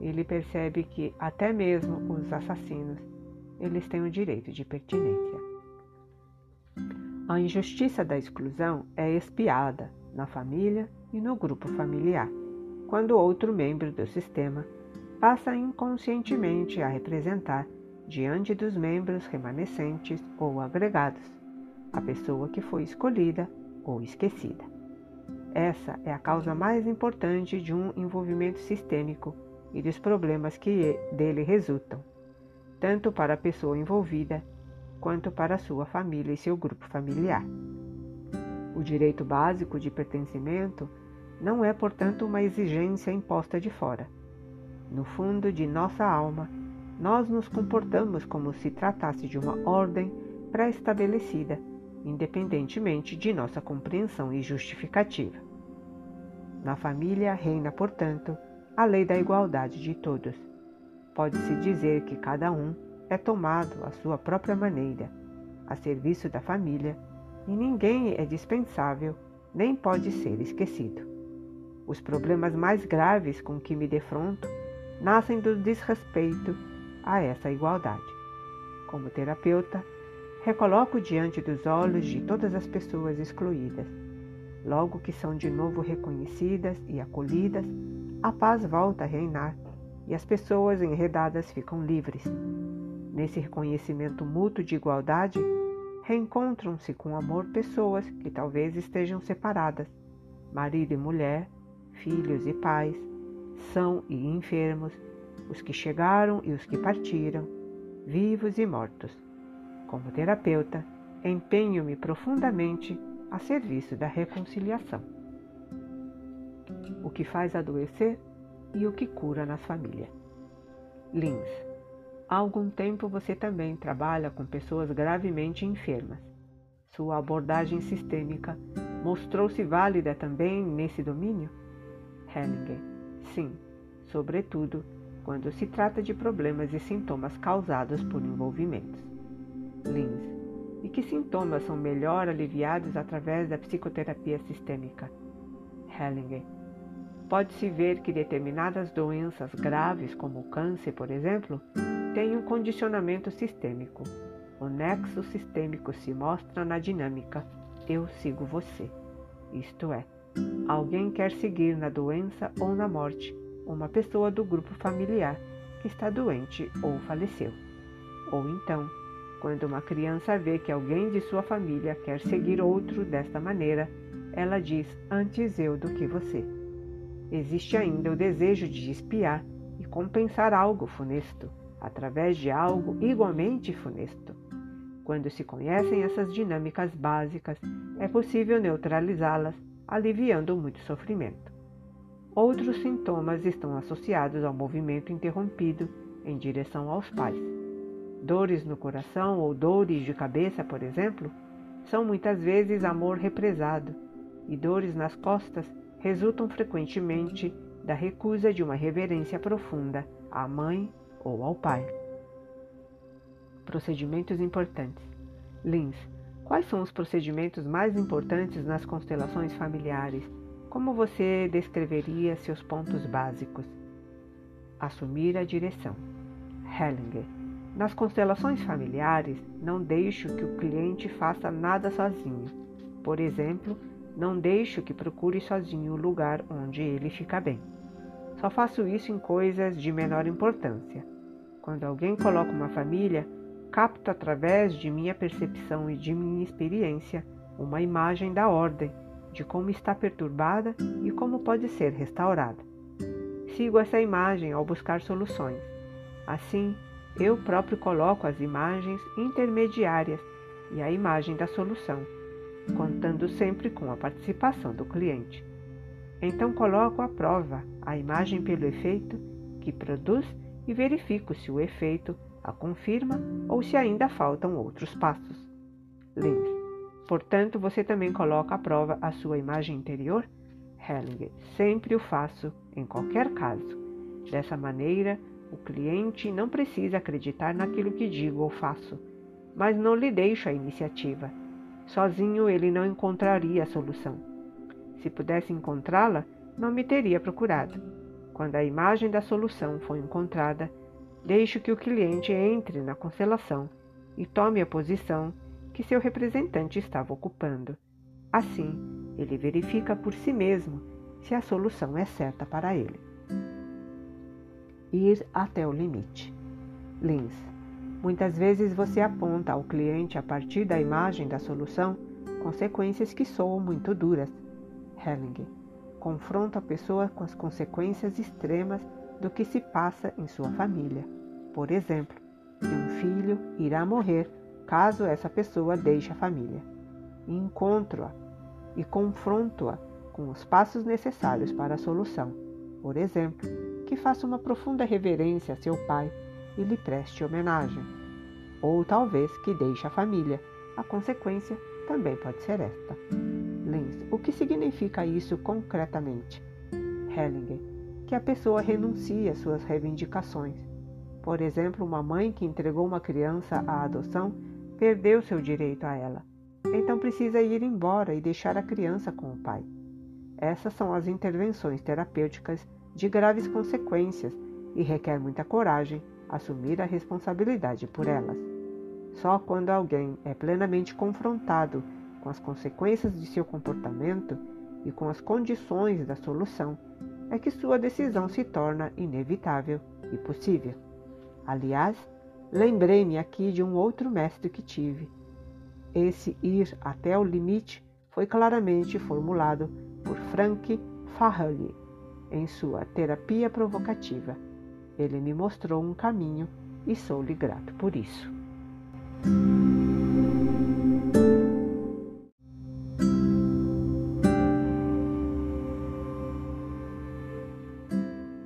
ele percebe que até mesmo os assassinos, eles têm o direito de pertinência. A injustiça da exclusão é espiada na família e no grupo familiar, quando outro membro do sistema passa inconscientemente a representar, diante dos membros remanescentes ou agregados, a pessoa que foi escolhida ou esquecida. Essa é a causa mais importante de um envolvimento sistêmico e dos problemas que dele resultam, tanto para a pessoa envolvida quanto para sua família e seu grupo familiar. O direito básico de pertencimento não é, portanto, uma exigência imposta de fora. No fundo de nossa alma, nós nos comportamos como se tratasse de uma ordem pré-estabelecida, independentemente de nossa compreensão e justificativa. Na família reina, portanto, a lei da igualdade de todos. Pode-se dizer que cada um é tomado à sua própria maneira, a serviço da família, e ninguém é dispensável nem pode ser esquecido. Os problemas mais graves com que me defronto nascem do desrespeito a essa igualdade. Como terapeuta, recoloco diante dos olhos de todas as pessoas excluídas, logo que são de novo reconhecidas e acolhidas a paz volta a reinar e as pessoas enredadas ficam livres. Nesse reconhecimento mútuo de igualdade, reencontram-se com amor pessoas que talvez estejam separadas, marido e mulher, filhos e pais, são e enfermos, os que chegaram e os que partiram, vivos e mortos. Como terapeuta, empenho-me profundamente a serviço da reconciliação o que faz adoecer e o que cura nas famílias. Lins. Há algum tempo você também trabalha com pessoas gravemente enfermas. Sua abordagem sistêmica mostrou-se válida também nesse domínio? Hellinger. Sim, sobretudo quando se trata de problemas e sintomas causados por envolvimentos. Lins. E que sintomas são melhor aliviados através da psicoterapia sistêmica? Hellinger Pode-se ver que determinadas doenças graves, como o câncer, por exemplo, têm um condicionamento sistêmico. O nexo sistêmico se mostra na dinâmica eu sigo você, isto é, Alguém quer seguir na doença ou na morte uma pessoa do grupo familiar que está doente ou faleceu. Ou então, quando uma criança vê que alguém de sua família quer seguir outro desta maneira, ela diz antes eu do que você. Existe ainda o desejo de espiar e compensar algo funesto através de algo igualmente funesto. Quando se conhecem essas dinâmicas básicas, é possível neutralizá-las, aliviando muito sofrimento. Outros sintomas estão associados ao movimento interrompido em direção aos pais. Dores no coração ou dores de cabeça, por exemplo, são muitas vezes amor represado, e dores nas costas resultam frequentemente da recusa de uma reverência profunda à mãe ou ao pai. Procedimentos importantes. Lins, quais são os procedimentos mais importantes nas constelações familiares? Como você descreveria seus pontos básicos? Assumir a direção. Hellinger nas constelações familiares, não deixo que o cliente faça nada sozinho. Por exemplo, não deixo que procure sozinho o lugar onde ele fica bem. Só faço isso em coisas de menor importância. Quando alguém coloca uma família, capto através de minha percepção e de minha experiência uma imagem da ordem, de como está perturbada e como pode ser restaurada. Sigo essa imagem ao buscar soluções. Assim, eu próprio coloco as imagens intermediárias e a imagem da solução, contando sempre com a participação do cliente. Então coloco à prova a imagem pelo efeito que produz e verifico se o efeito a confirma ou se ainda faltam outros passos. Lins. Portanto, você também coloca à prova a sua imagem interior? Hellinger. Sempre o faço, em qualquer caso. Dessa maneira, o cliente não precisa acreditar naquilo que digo ou faço, mas não lhe deixo a iniciativa. Sozinho ele não encontraria a solução. Se pudesse encontrá-la, não me teria procurado. Quando a imagem da solução for encontrada, deixo que o cliente entre na constelação e tome a posição que seu representante estava ocupando. Assim, ele verifica por si mesmo se a solução é certa para ele ir até o limite. Lins. Muitas vezes você aponta ao cliente a partir da imagem da solução consequências que soam muito duras. Helling. Confronta a pessoa com as consequências extremas do que se passa em sua família. Por exemplo, que um filho irá morrer caso essa pessoa deixe a família. Encontro-a e confronto-a com os passos necessários para a solução. Por exemplo, que faça uma profunda reverência a seu pai e lhe preste homenagem. Ou talvez que deixe a família. A consequência também pode ser esta. Lins, o que significa isso concretamente? Hellinger, que a pessoa renuncie às suas reivindicações. Por exemplo, uma mãe que entregou uma criança à adoção perdeu seu direito a ela. Então precisa ir embora e deixar a criança com o pai. Essas são as intervenções terapêuticas de graves consequências e requer muita coragem assumir a responsabilidade por elas. Só quando alguém é plenamente confrontado com as consequências de seu comportamento e com as condições da solução é que sua decisão se torna inevitável e possível. Aliás, lembrei-me aqui de um outro mestre que tive. Esse ir até o limite foi claramente formulado por Frank Fahey em sua terapia provocativa. Ele me mostrou um caminho e sou-lhe grato por isso.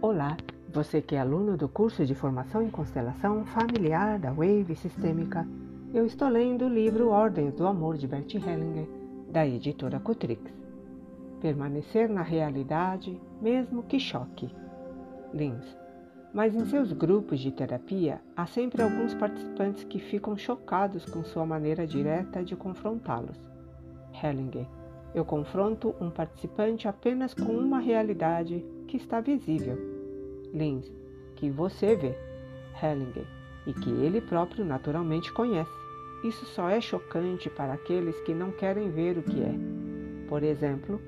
Olá, você que é aluno do curso de formação em constelação familiar da Wave Sistêmica, eu estou lendo o livro Ordens do Amor de Bert Hellinger, da editora Cotrix permanecer na realidade, mesmo que choque. Lins. Mas em seus grupos de terapia, há sempre alguns participantes que ficam chocados com sua maneira direta de confrontá-los. Hellinger. Eu confronto um participante apenas com uma realidade que está visível. Lins. Que você vê. Hellinger. E que ele próprio naturalmente conhece. Isso só é chocante para aqueles que não querem ver o que é. Por exemplo,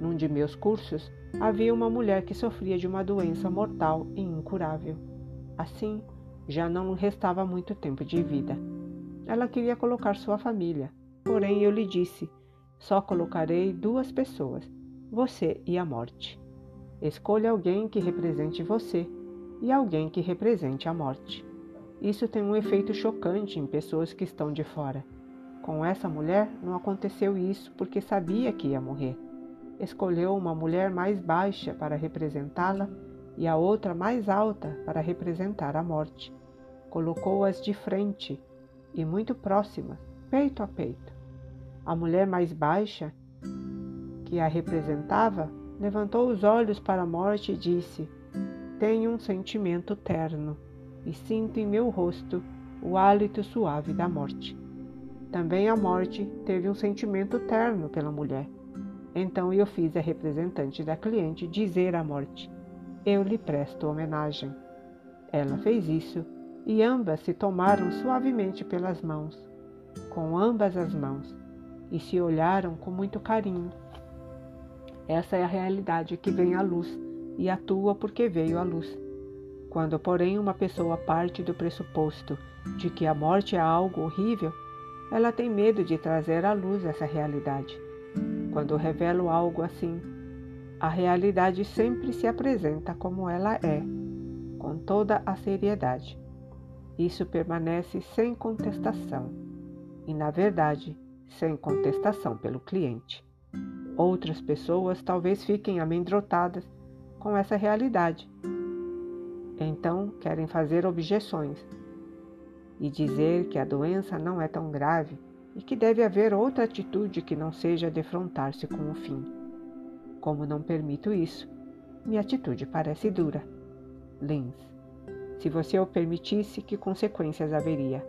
num de meus cursos, havia uma mulher que sofria de uma doença mortal e incurável. Assim, já não restava muito tempo de vida. Ela queria colocar sua família, porém eu lhe disse: só colocarei duas pessoas, você e a morte. Escolha alguém que represente você e alguém que represente a morte. Isso tem um efeito chocante em pessoas que estão de fora. Com essa mulher não aconteceu isso porque sabia que ia morrer. Escolheu uma mulher mais baixa para representá-la e a outra mais alta para representar a morte. Colocou-as de frente e muito próximas, peito a peito. A mulher mais baixa, que a representava, levantou os olhos para a morte e disse: Tenho um sentimento terno e sinto em meu rosto o hálito suave da morte. Também a morte teve um sentimento terno pela mulher. Então eu fiz a representante da cliente dizer à morte: Eu lhe presto homenagem. Ela fez isso e ambas se tomaram suavemente pelas mãos, com ambas as mãos, e se olharam com muito carinho. Essa é a realidade que vem à luz e atua porque veio à luz. Quando, porém, uma pessoa parte do pressuposto de que a morte é algo horrível, ela tem medo de trazer à luz essa realidade. Quando revelo algo assim, a realidade sempre se apresenta como ela é, com toda a seriedade. Isso permanece sem contestação e, na verdade, sem contestação pelo cliente. Outras pessoas talvez fiquem amedrontadas com essa realidade então querem fazer objeções e dizer que a doença não é tão grave e que deve haver outra atitude que não seja defrontar-se com o fim. Como não permito isso, minha atitude parece dura. Lins. Se você o permitisse, que consequências haveria?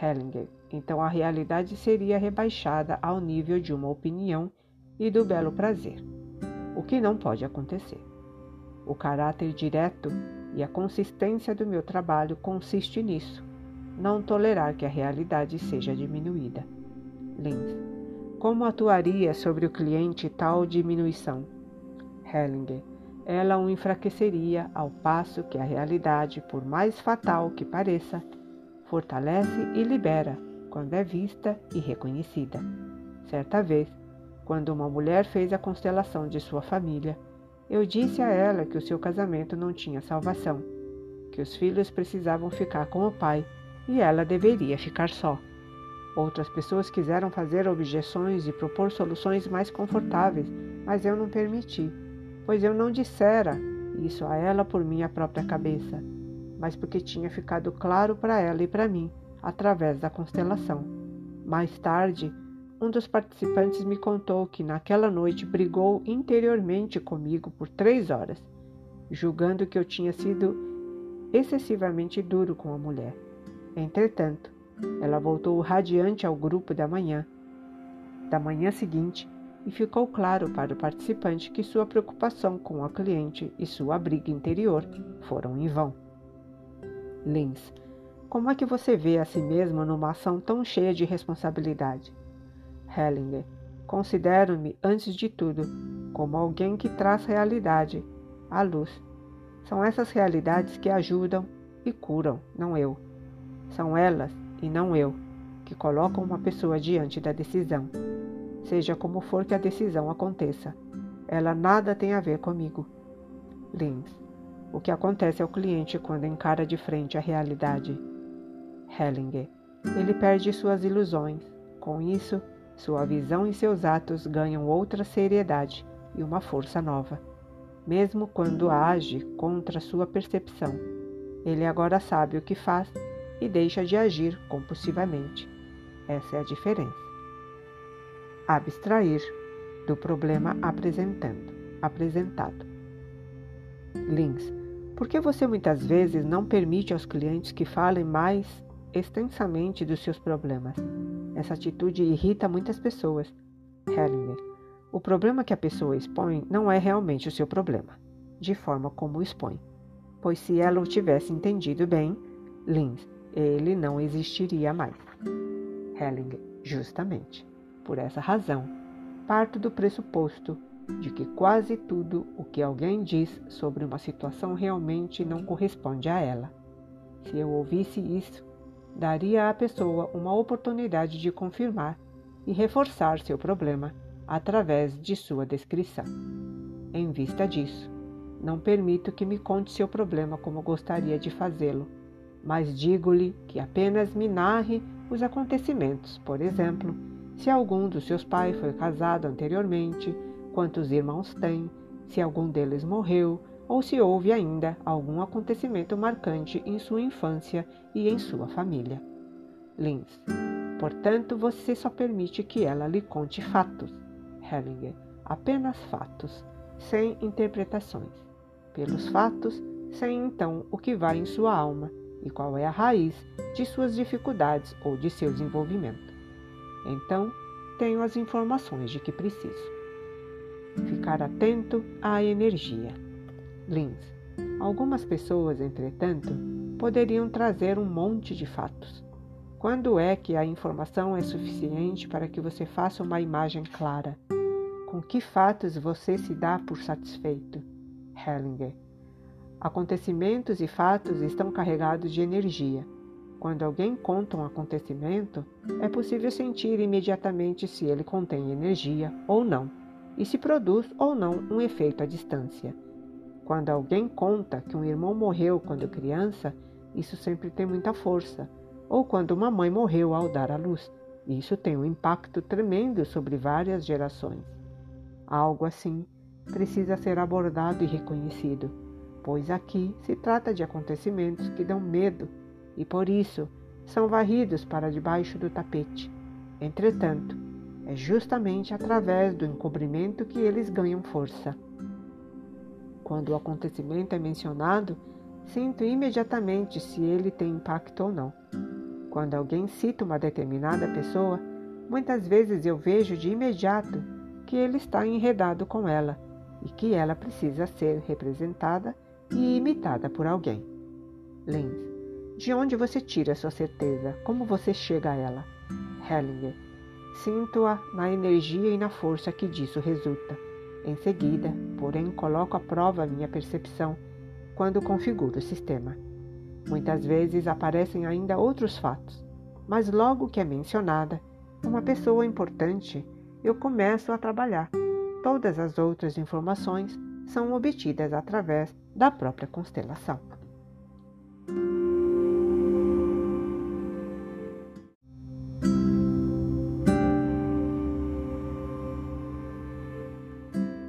Hellinger. Então a realidade seria rebaixada ao nível de uma opinião e do belo prazer, o que não pode acontecer. O caráter direto e a consistência do meu trabalho consiste nisso, não tolerar que a realidade seja diminuída. Lins. Como atuaria sobre o cliente tal diminuição? Hellinger. Ela o enfraqueceria ao passo que a realidade, por mais fatal que pareça, fortalece e libera quando é vista e reconhecida. Certa vez, quando uma mulher fez a constelação de sua família, eu disse a ela que o seu casamento não tinha salvação, que os filhos precisavam ficar com o pai e ela deveria ficar só. Outras pessoas quiseram fazer objeções e propor soluções mais confortáveis, mas eu não permiti, pois eu não dissera isso a ela por minha própria cabeça, mas porque tinha ficado claro para ela e para mim através da constelação. Mais tarde, um dos participantes me contou que naquela noite brigou interiormente comigo por três horas, julgando que eu tinha sido excessivamente duro com a mulher. Entretanto, ela voltou radiante ao grupo da manhã, da manhã seguinte, e ficou claro para o participante que sua preocupação com a cliente e sua briga interior foram em vão. Lins, como é que você vê a si mesmo numa ação tão cheia de responsabilidade? Hellinger. Considero-me, antes de tudo, como alguém que traz realidade, à luz. São essas realidades que ajudam e curam, não eu. São elas, e não eu, que colocam uma pessoa diante da decisão. Seja como for que a decisão aconteça, ela nada tem a ver comigo. Lins. O que acontece ao cliente quando encara de frente a realidade? Hellinger. Ele perde suas ilusões. Com isso, sua visão e seus atos ganham outra seriedade e uma força nova, mesmo quando age contra sua percepção. Ele agora sabe o que faz e deixa de agir compulsivamente. Essa é a diferença. Abstrair do problema apresentando, apresentado. Lins, por que você muitas vezes não permite aos clientes que falem mais extensamente dos seus problemas? Essa atitude irrita muitas pessoas. Hellinger. O problema que a pessoa expõe não é realmente o seu problema, de forma como o expõe. Pois se ela o tivesse entendido bem, Lins, ele não existiria mais. Hellinger. Justamente. Por essa razão, parto do pressuposto de que quase tudo o que alguém diz sobre uma situação realmente não corresponde a ela. Se eu ouvisse isso, daria à pessoa uma oportunidade de confirmar e reforçar seu problema através de sua descrição. Em vista disso, não permito que me conte seu problema como gostaria de fazê-lo, mas digo-lhe que apenas me narre os acontecimentos, por exemplo, se algum dos seus pais foi casado anteriormente, quantos irmãos tem, se algum deles morreu ou se houve ainda algum acontecimento marcante em sua infância e em sua família. Lins. Portanto, você só permite que ela lhe conte fatos. Hellinger. Apenas fatos, sem interpretações. Pelos fatos, sem então o que vai em sua alma e qual é a raiz de suas dificuldades ou de seu desenvolvimento. Então, tenho as informações de que preciso. Ficar atento à energia. Lins. Algumas pessoas, entretanto, poderiam trazer um monte de fatos. Quando é que a informação é suficiente para que você faça uma imagem clara? Com que fatos você se dá por satisfeito? Hellinger. Acontecimentos e fatos estão carregados de energia. Quando alguém conta um acontecimento, é possível sentir imediatamente se ele contém energia ou não, e se produz ou não um efeito à distância. Quando alguém conta que um irmão morreu quando criança, isso sempre tem muita força. Ou quando uma mãe morreu ao dar à luz, isso tem um impacto tremendo sobre várias gerações. Algo assim precisa ser abordado e reconhecido, pois aqui se trata de acontecimentos que dão medo e por isso são varridos para debaixo do tapete. Entretanto, é justamente através do encobrimento que eles ganham força. Quando o acontecimento é mencionado, sinto imediatamente se ele tem impacto ou não. Quando alguém cita uma determinada pessoa, muitas vezes eu vejo de imediato que ele está enredado com ela e que ela precisa ser representada e imitada por alguém. Lins, de onde você tira sua certeza? Como você chega a ela? Hellinger, sinto-a na energia e na força que disso resulta. Em seguida, porém, coloco à prova minha percepção quando configuro o sistema. Muitas vezes aparecem ainda outros fatos, mas logo que é mencionada uma pessoa importante, eu começo a trabalhar. Todas as outras informações são obtidas através da própria constelação.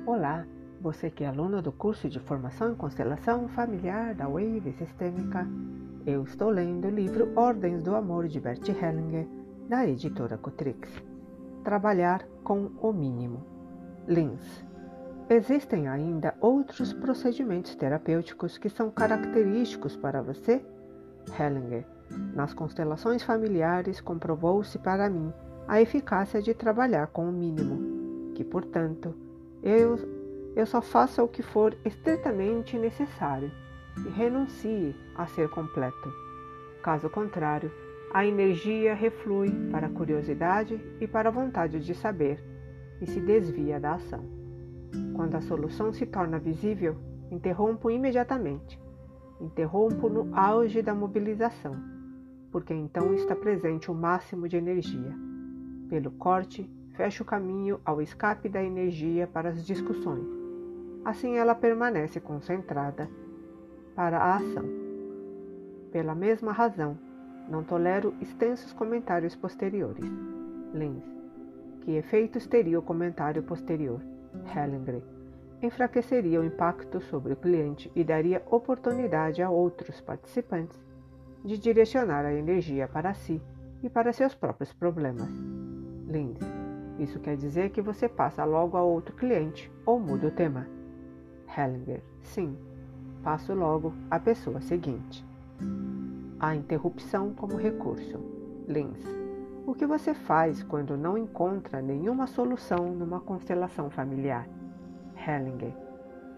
Olá, você que é aluno do curso de formação em constelação familiar da Wave Sistêmica, eu estou lendo o livro Ordens do Amor de Bert Hellinger, da editora Cotrix. Trabalhar com o mínimo. Lins. Existem ainda outros procedimentos terapêuticos que são característicos para você? Hellinger. Nas constelações familiares comprovou-se para mim a eficácia de trabalhar com o mínimo, que, portanto, eu, eu só faça o que for estritamente necessário e renuncie a ser completo. Caso contrário, a energia reflui para a curiosidade e para a vontade de saber e se desvia da ação. Quando a solução se torna visível, interrompo imediatamente. Interrompo no auge da mobilização, porque então está presente o máximo de energia. Pelo corte, fecha o caminho ao escape da energia para as discussões. Assim ela permanece concentrada para a ação. Pela mesma razão, não tolero extensos comentários posteriores. Lenz. Que efeitos teria o comentário posterior? Hellinger. Enfraqueceria o impacto sobre o cliente e daria oportunidade a outros participantes de direcionar a energia para si e para seus próprios problemas. Linz. Isso quer dizer que você passa logo a outro cliente ou muda o tema. Hellinger. Sim, passo logo à pessoa seguinte. A interrupção como recurso. Linz. O que você faz quando não encontra nenhuma solução numa constelação familiar? Hellinger.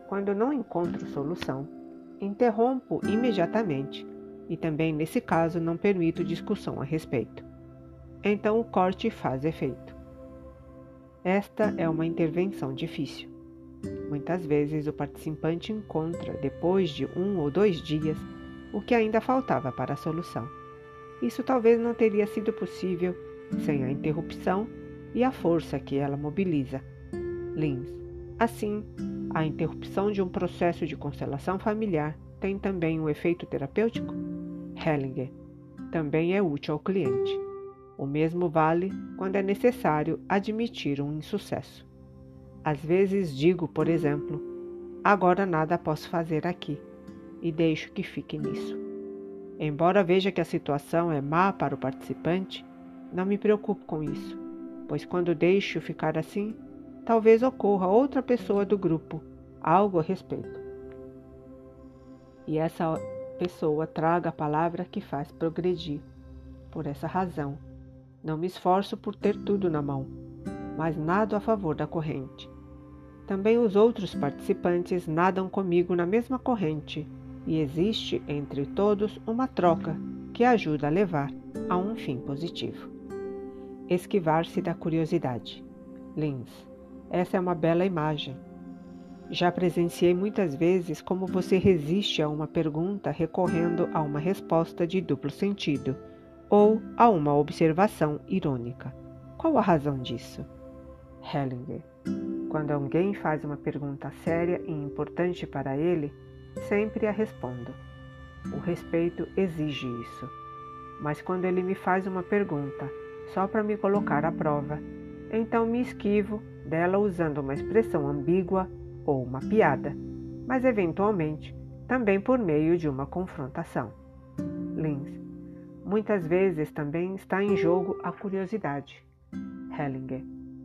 Quando não encontro solução, interrompo imediatamente e também nesse caso não permito discussão a respeito. Então o corte faz efeito. Esta é uma intervenção difícil. Muitas vezes o participante encontra, depois de um ou dois dias, o que ainda faltava para a solução. Isso talvez não teria sido possível sem a interrupção e a força que ela mobiliza. Lins. Assim, a interrupção de um processo de constelação familiar tem também um efeito terapêutico? Hellinger. Também é útil ao cliente. O mesmo vale quando é necessário admitir um insucesso. Às vezes digo, por exemplo, agora nada posso fazer aqui e deixo que fique nisso. Embora veja que a situação é má para o participante, não me preocupo com isso, pois quando deixo ficar assim, talvez ocorra outra pessoa do grupo algo a respeito. E essa pessoa traga a palavra que faz progredir. Por essa razão, não me esforço por ter tudo na mão, mas nado a favor da corrente. Também os outros participantes nadam comigo na mesma corrente e existe entre todos uma troca que ajuda a levar a um fim positivo. Esquivar-se da curiosidade. Lins. Essa é uma bela imagem. Já presenciei muitas vezes como você resiste a uma pergunta recorrendo a uma resposta de duplo sentido ou a uma observação irônica. Qual a razão disso? Hellinger. Quando alguém faz uma pergunta séria e importante para ele, sempre a respondo. O respeito exige isso. Mas quando ele me faz uma pergunta só para me colocar à prova, então me esquivo dela usando uma expressão ambígua ou uma piada, mas eventualmente também por meio de uma confrontação. Lins. Muitas vezes também está em jogo a curiosidade. Hellinger.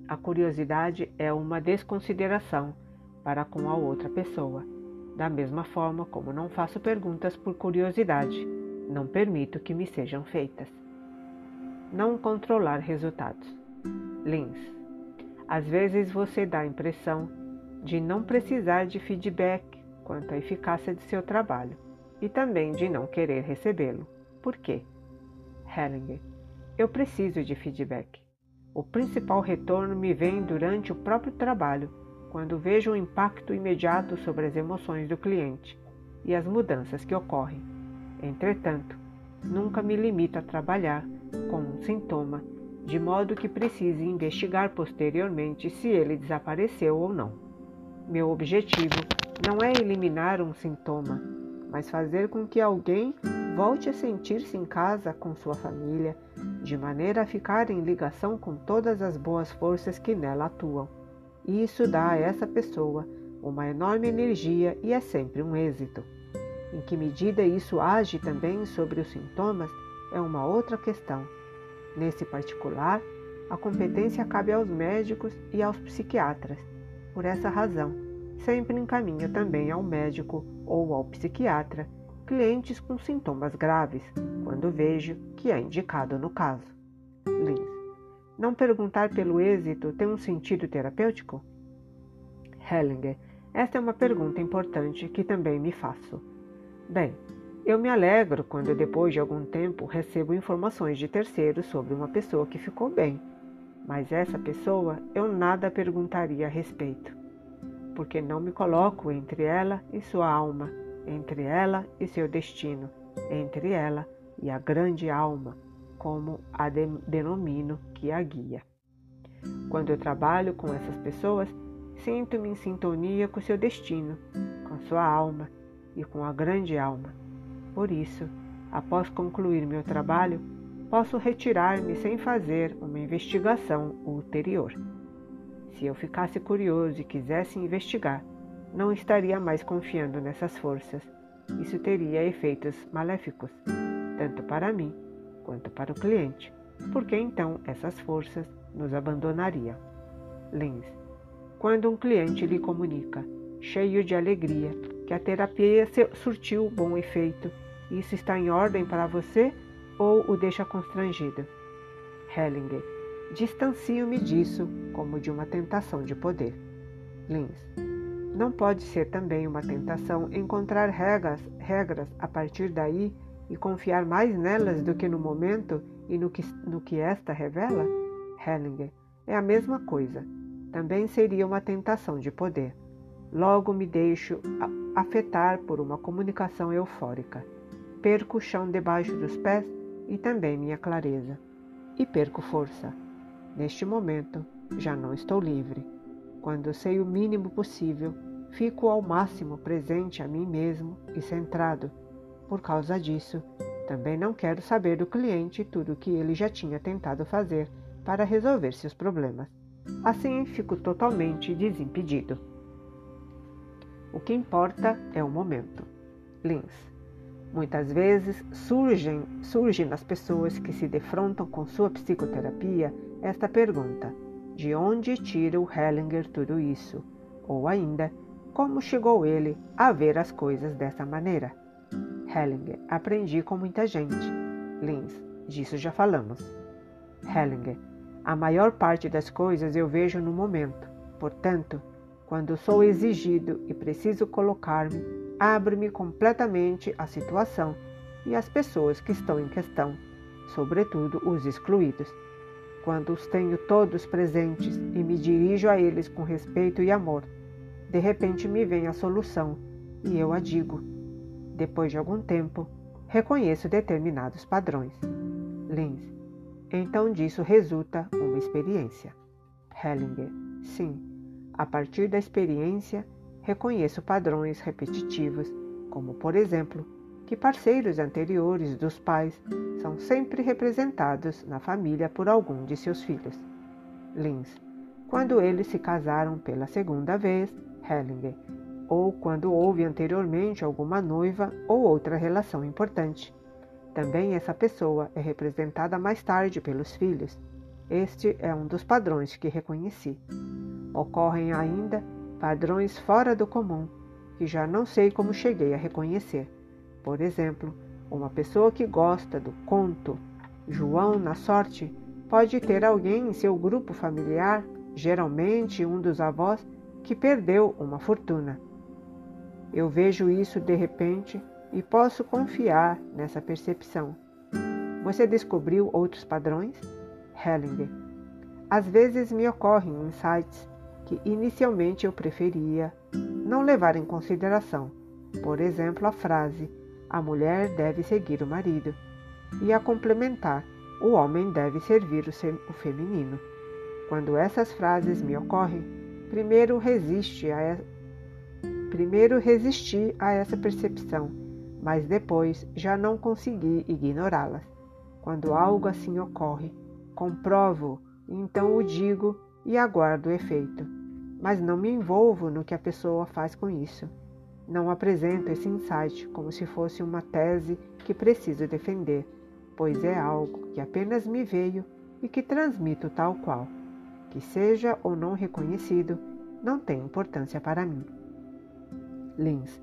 A curiosidade é uma desconsideração para com a outra pessoa. Da mesma forma como não faço perguntas por curiosidade, não permito que me sejam feitas. Não controlar resultados. Lins. Às vezes você dá a impressão de não precisar de feedback quanto à eficácia de seu trabalho e também de não querer recebê-lo. Por quê? Hellinger. Eu preciso de feedback. O principal retorno me vem durante o próprio trabalho, quando vejo o impacto imediato sobre as emoções do cliente e as mudanças que ocorrem. Entretanto, nunca me limito a trabalhar com um sintoma, de modo que precise investigar posteriormente se ele desapareceu ou não. Meu objetivo não é eliminar um sintoma, mas fazer com que alguém volte a sentir-se em casa com sua família, de maneira a ficar em ligação com todas as boas forças que nela atuam. E isso dá a essa pessoa uma enorme energia e é sempre um êxito. Em que medida isso age também sobre os sintomas é uma outra questão. Nesse particular, a competência cabe aos médicos e aos psiquiatras. Por essa razão, sempre encaminho também ao médico ou ao psiquiatra clientes com sintomas graves, quando vejo que é indicado no caso. Lins. Não perguntar pelo êxito tem um sentido terapêutico? Hellinger. Esta é uma pergunta importante que também me faço. Bem, eu me alegro quando, depois de algum tempo, recebo informações de terceiros sobre uma pessoa que ficou bem, mas essa pessoa eu nada perguntaria a respeito porque não me coloco entre ela e sua alma, entre ela e seu destino, entre ela e a grande alma, como a de denomino que a guia. Quando eu trabalho com essas pessoas, sinto-me em sintonia com seu destino, com sua alma e com a grande alma. Por isso, após concluir meu trabalho, posso retirar-me sem fazer uma investigação ulterior. Se eu ficasse curioso e quisesse investigar, não estaria mais confiando nessas forças. Isso teria efeitos maléficos, tanto para mim quanto para o cliente, porque então essas forças nos abandonariam. Lins. Quando um cliente lhe comunica, cheio de alegria, que a terapia surtiu bom efeito, isso está em ordem para você ou o deixa constrangido? Hellinger. Distancio-me disso como de uma tentação de poder. Lins. Não pode ser também uma tentação encontrar regras, regras a partir daí e confiar mais nelas do que no momento e no que, no que esta revela? Hellinger. É a mesma coisa. Também seria uma tentação de poder. Logo me deixo afetar por uma comunicação eufórica. Perco o chão debaixo dos pés e também minha clareza. E perco força. Neste momento, já não estou livre. Quando sei o mínimo possível, fico ao máximo presente a mim mesmo e centrado. Por causa disso, também não quero saber do cliente tudo o que ele já tinha tentado fazer para resolver seus problemas. Assim, fico totalmente desimpedido. O que importa é o momento. Lins. Muitas vezes surgem, surge nas pessoas que se defrontam com sua psicoterapia esta pergunta: de onde tira o Hellinger tudo isso? Ou ainda, como chegou ele a ver as coisas dessa maneira? Hellinger, aprendi com muita gente. Lins, disso já falamos. Hellinger, a maior parte das coisas eu vejo no momento. Portanto, quando sou exigido e preciso colocar-me, abro-me completamente à situação e às pessoas que estão em questão, sobretudo os excluídos. Quando os tenho todos presentes e me dirijo a eles com respeito e amor, de repente me vem a solução e eu a digo. Depois de algum tempo, reconheço determinados padrões. Lins. Então disso resulta uma experiência. Hellinger. Sim. A partir da experiência, reconheço padrões repetitivos, como, por exemplo, que parceiros anteriores dos pais são sempre representados na família por algum de seus filhos. Lins. Quando eles se casaram pela segunda vez, Hellinger, ou quando houve anteriormente alguma noiva ou outra relação importante. Também essa pessoa é representada mais tarde pelos filhos. Este é um dos padrões que reconheci. Ocorrem ainda padrões fora do comum, que já não sei como cheguei a reconhecer. Por exemplo, uma pessoa que gosta do conto João na Sorte pode ter alguém em seu grupo familiar, geralmente um dos avós, que perdeu uma fortuna. Eu vejo isso de repente e posso confiar nessa percepção. Você descobriu outros padrões? Hellinger. Às vezes me ocorrem insights que inicialmente eu preferia não levar em consideração, por exemplo, a frase: a mulher deve seguir o marido, e a complementar: o homem deve servir o, feminino. Quando essas frases me ocorrem, primeiro resiste a primeiro resisti a essa percepção, mas depois já não consegui ignorá-las. Quando algo assim ocorre, comprovo, então o digo e aguardo o efeito mas não me envolvo no que a pessoa faz com isso. Não apresento esse insight como se fosse uma tese que preciso defender, pois é algo que apenas me veio e que transmito tal qual. Que seja ou não reconhecido, não tem importância para mim. Lins.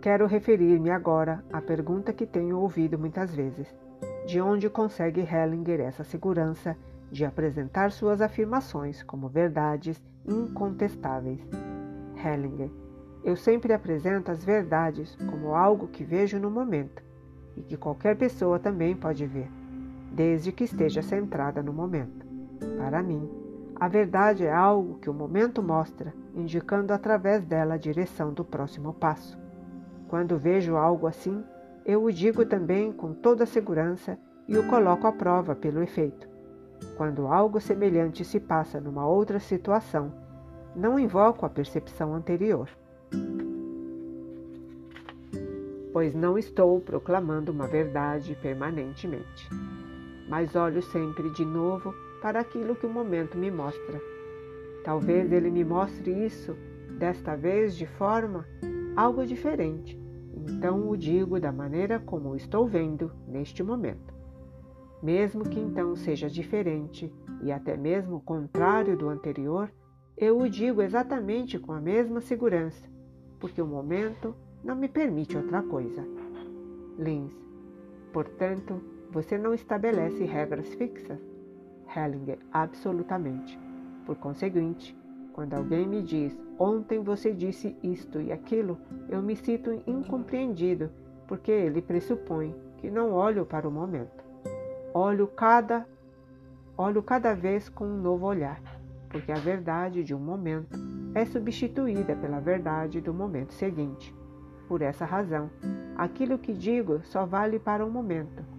Quero referir-me agora à pergunta que tenho ouvido muitas vezes. De onde consegue Hellinger essa segurança de apresentar suas afirmações como verdades incontestáveis. Hellinger. Eu sempre apresento as verdades como algo que vejo no momento e que qualquer pessoa também pode ver, desde que esteja centrada no momento. Para mim, a verdade é algo que o momento mostra, indicando através dela a direção do próximo passo. Quando vejo algo assim, eu o digo também com toda segurança e o coloco à prova pelo efeito. Quando algo semelhante se passa numa outra situação, não invoco a percepção anterior, pois não estou proclamando uma verdade permanentemente, mas olho sempre de novo para aquilo que o momento me mostra. Talvez ele me mostre isso, desta vez de forma algo diferente, então o digo da maneira como estou vendo neste momento mesmo que então seja diferente e até mesmo contrário do anterior, eu o digo exatamente com a mesma segurança, porque o momento não me permite outra coisa. Lins. Portanto, você não estabelece regras fixas? Hellinger. Absolutamente. Por conseguinte, quando alguém me diz ontem você disse isto e aquilo, eu me sinto incompreendido, porque ele pressupõe que não olho para o momento. Olho cada, olho cada vez com um novo olhar, porque a verdade de um momento é substituída pela verdade do momento seguinte. Por essa razão, aquilo que digo só vale para o momento.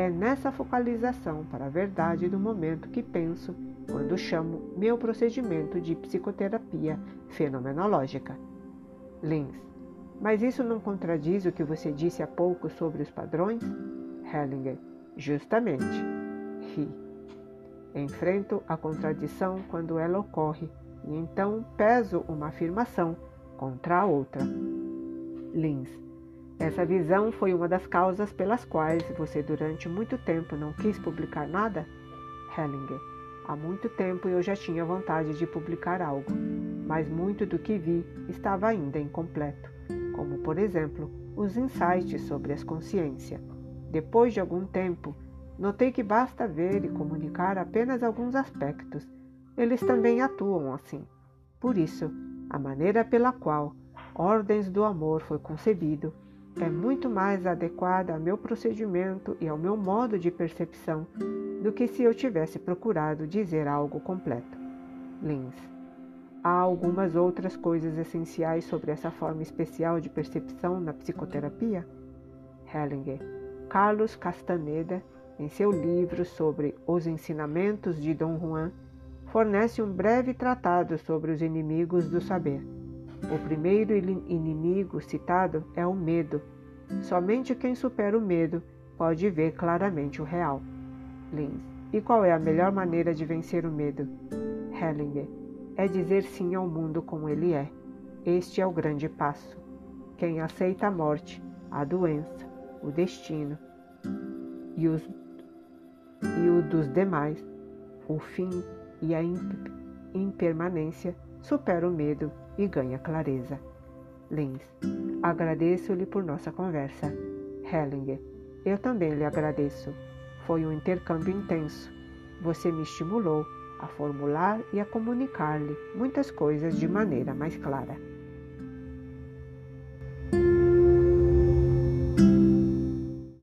É nessa focalização para a verdade do momento que penso quando chamo meu procedimento de psicoterapia fenomenológica. Lins. Mas isso não contradiz o que você disse há pouco sobre os padrões? Hellinger. Justamente. Ri. Enfrento a contradição quando ela ocorre e então peso uma afirmação contra a outra. Lins. Essa visão foi uma das causas pelas quais você durante muito tempo não quis publicar nada? Hellinger. Há muito tempo eu já tinha vontade de publicar algo, mas muito do que vi estava ainda incompleto, como por exemplo os insights sobre as consciência. Depois de algum tempo, notei que basta ver e comunicar apenas alguns aspectos. Eles também atuam assim. Por isso, a maneira pela qual Ordens do Amor foi concebido é muito mais adequada ao meu procedimento e ao meu modo de percepção do que se eu tivesse procurado dizer algo completo. Lins. Há algumas outras coisas essenciais sobre essa forma especial de percepção na psicoterapia? Hellinger. Carlos Castaneda, em seu livro sobre os ensinamentos de Dom Juan, fornece um breve tratado sobre os inimigos do saber. O primeiro inimigo citado é o medo. Somente quem supera o medo pode ver claramente o real. Lins. E qual é a melhor maneira de vencer o medo? Hellinger. É dizer sim ao mundo como ele é. Este é o grande passo. Quem aceita a morte, a doença, o destino e, os, e o dos demais, o fim e a impermanência, supera o medo e ganha clareza. Lins. Agradeço-lhe por nossa conversa. Hellinger. Eu também lhe agradeço. Foi um intercâmbio intenso. Você me estimulou a formular e a comunicar-lhe muitas coisas de maneira mais clara.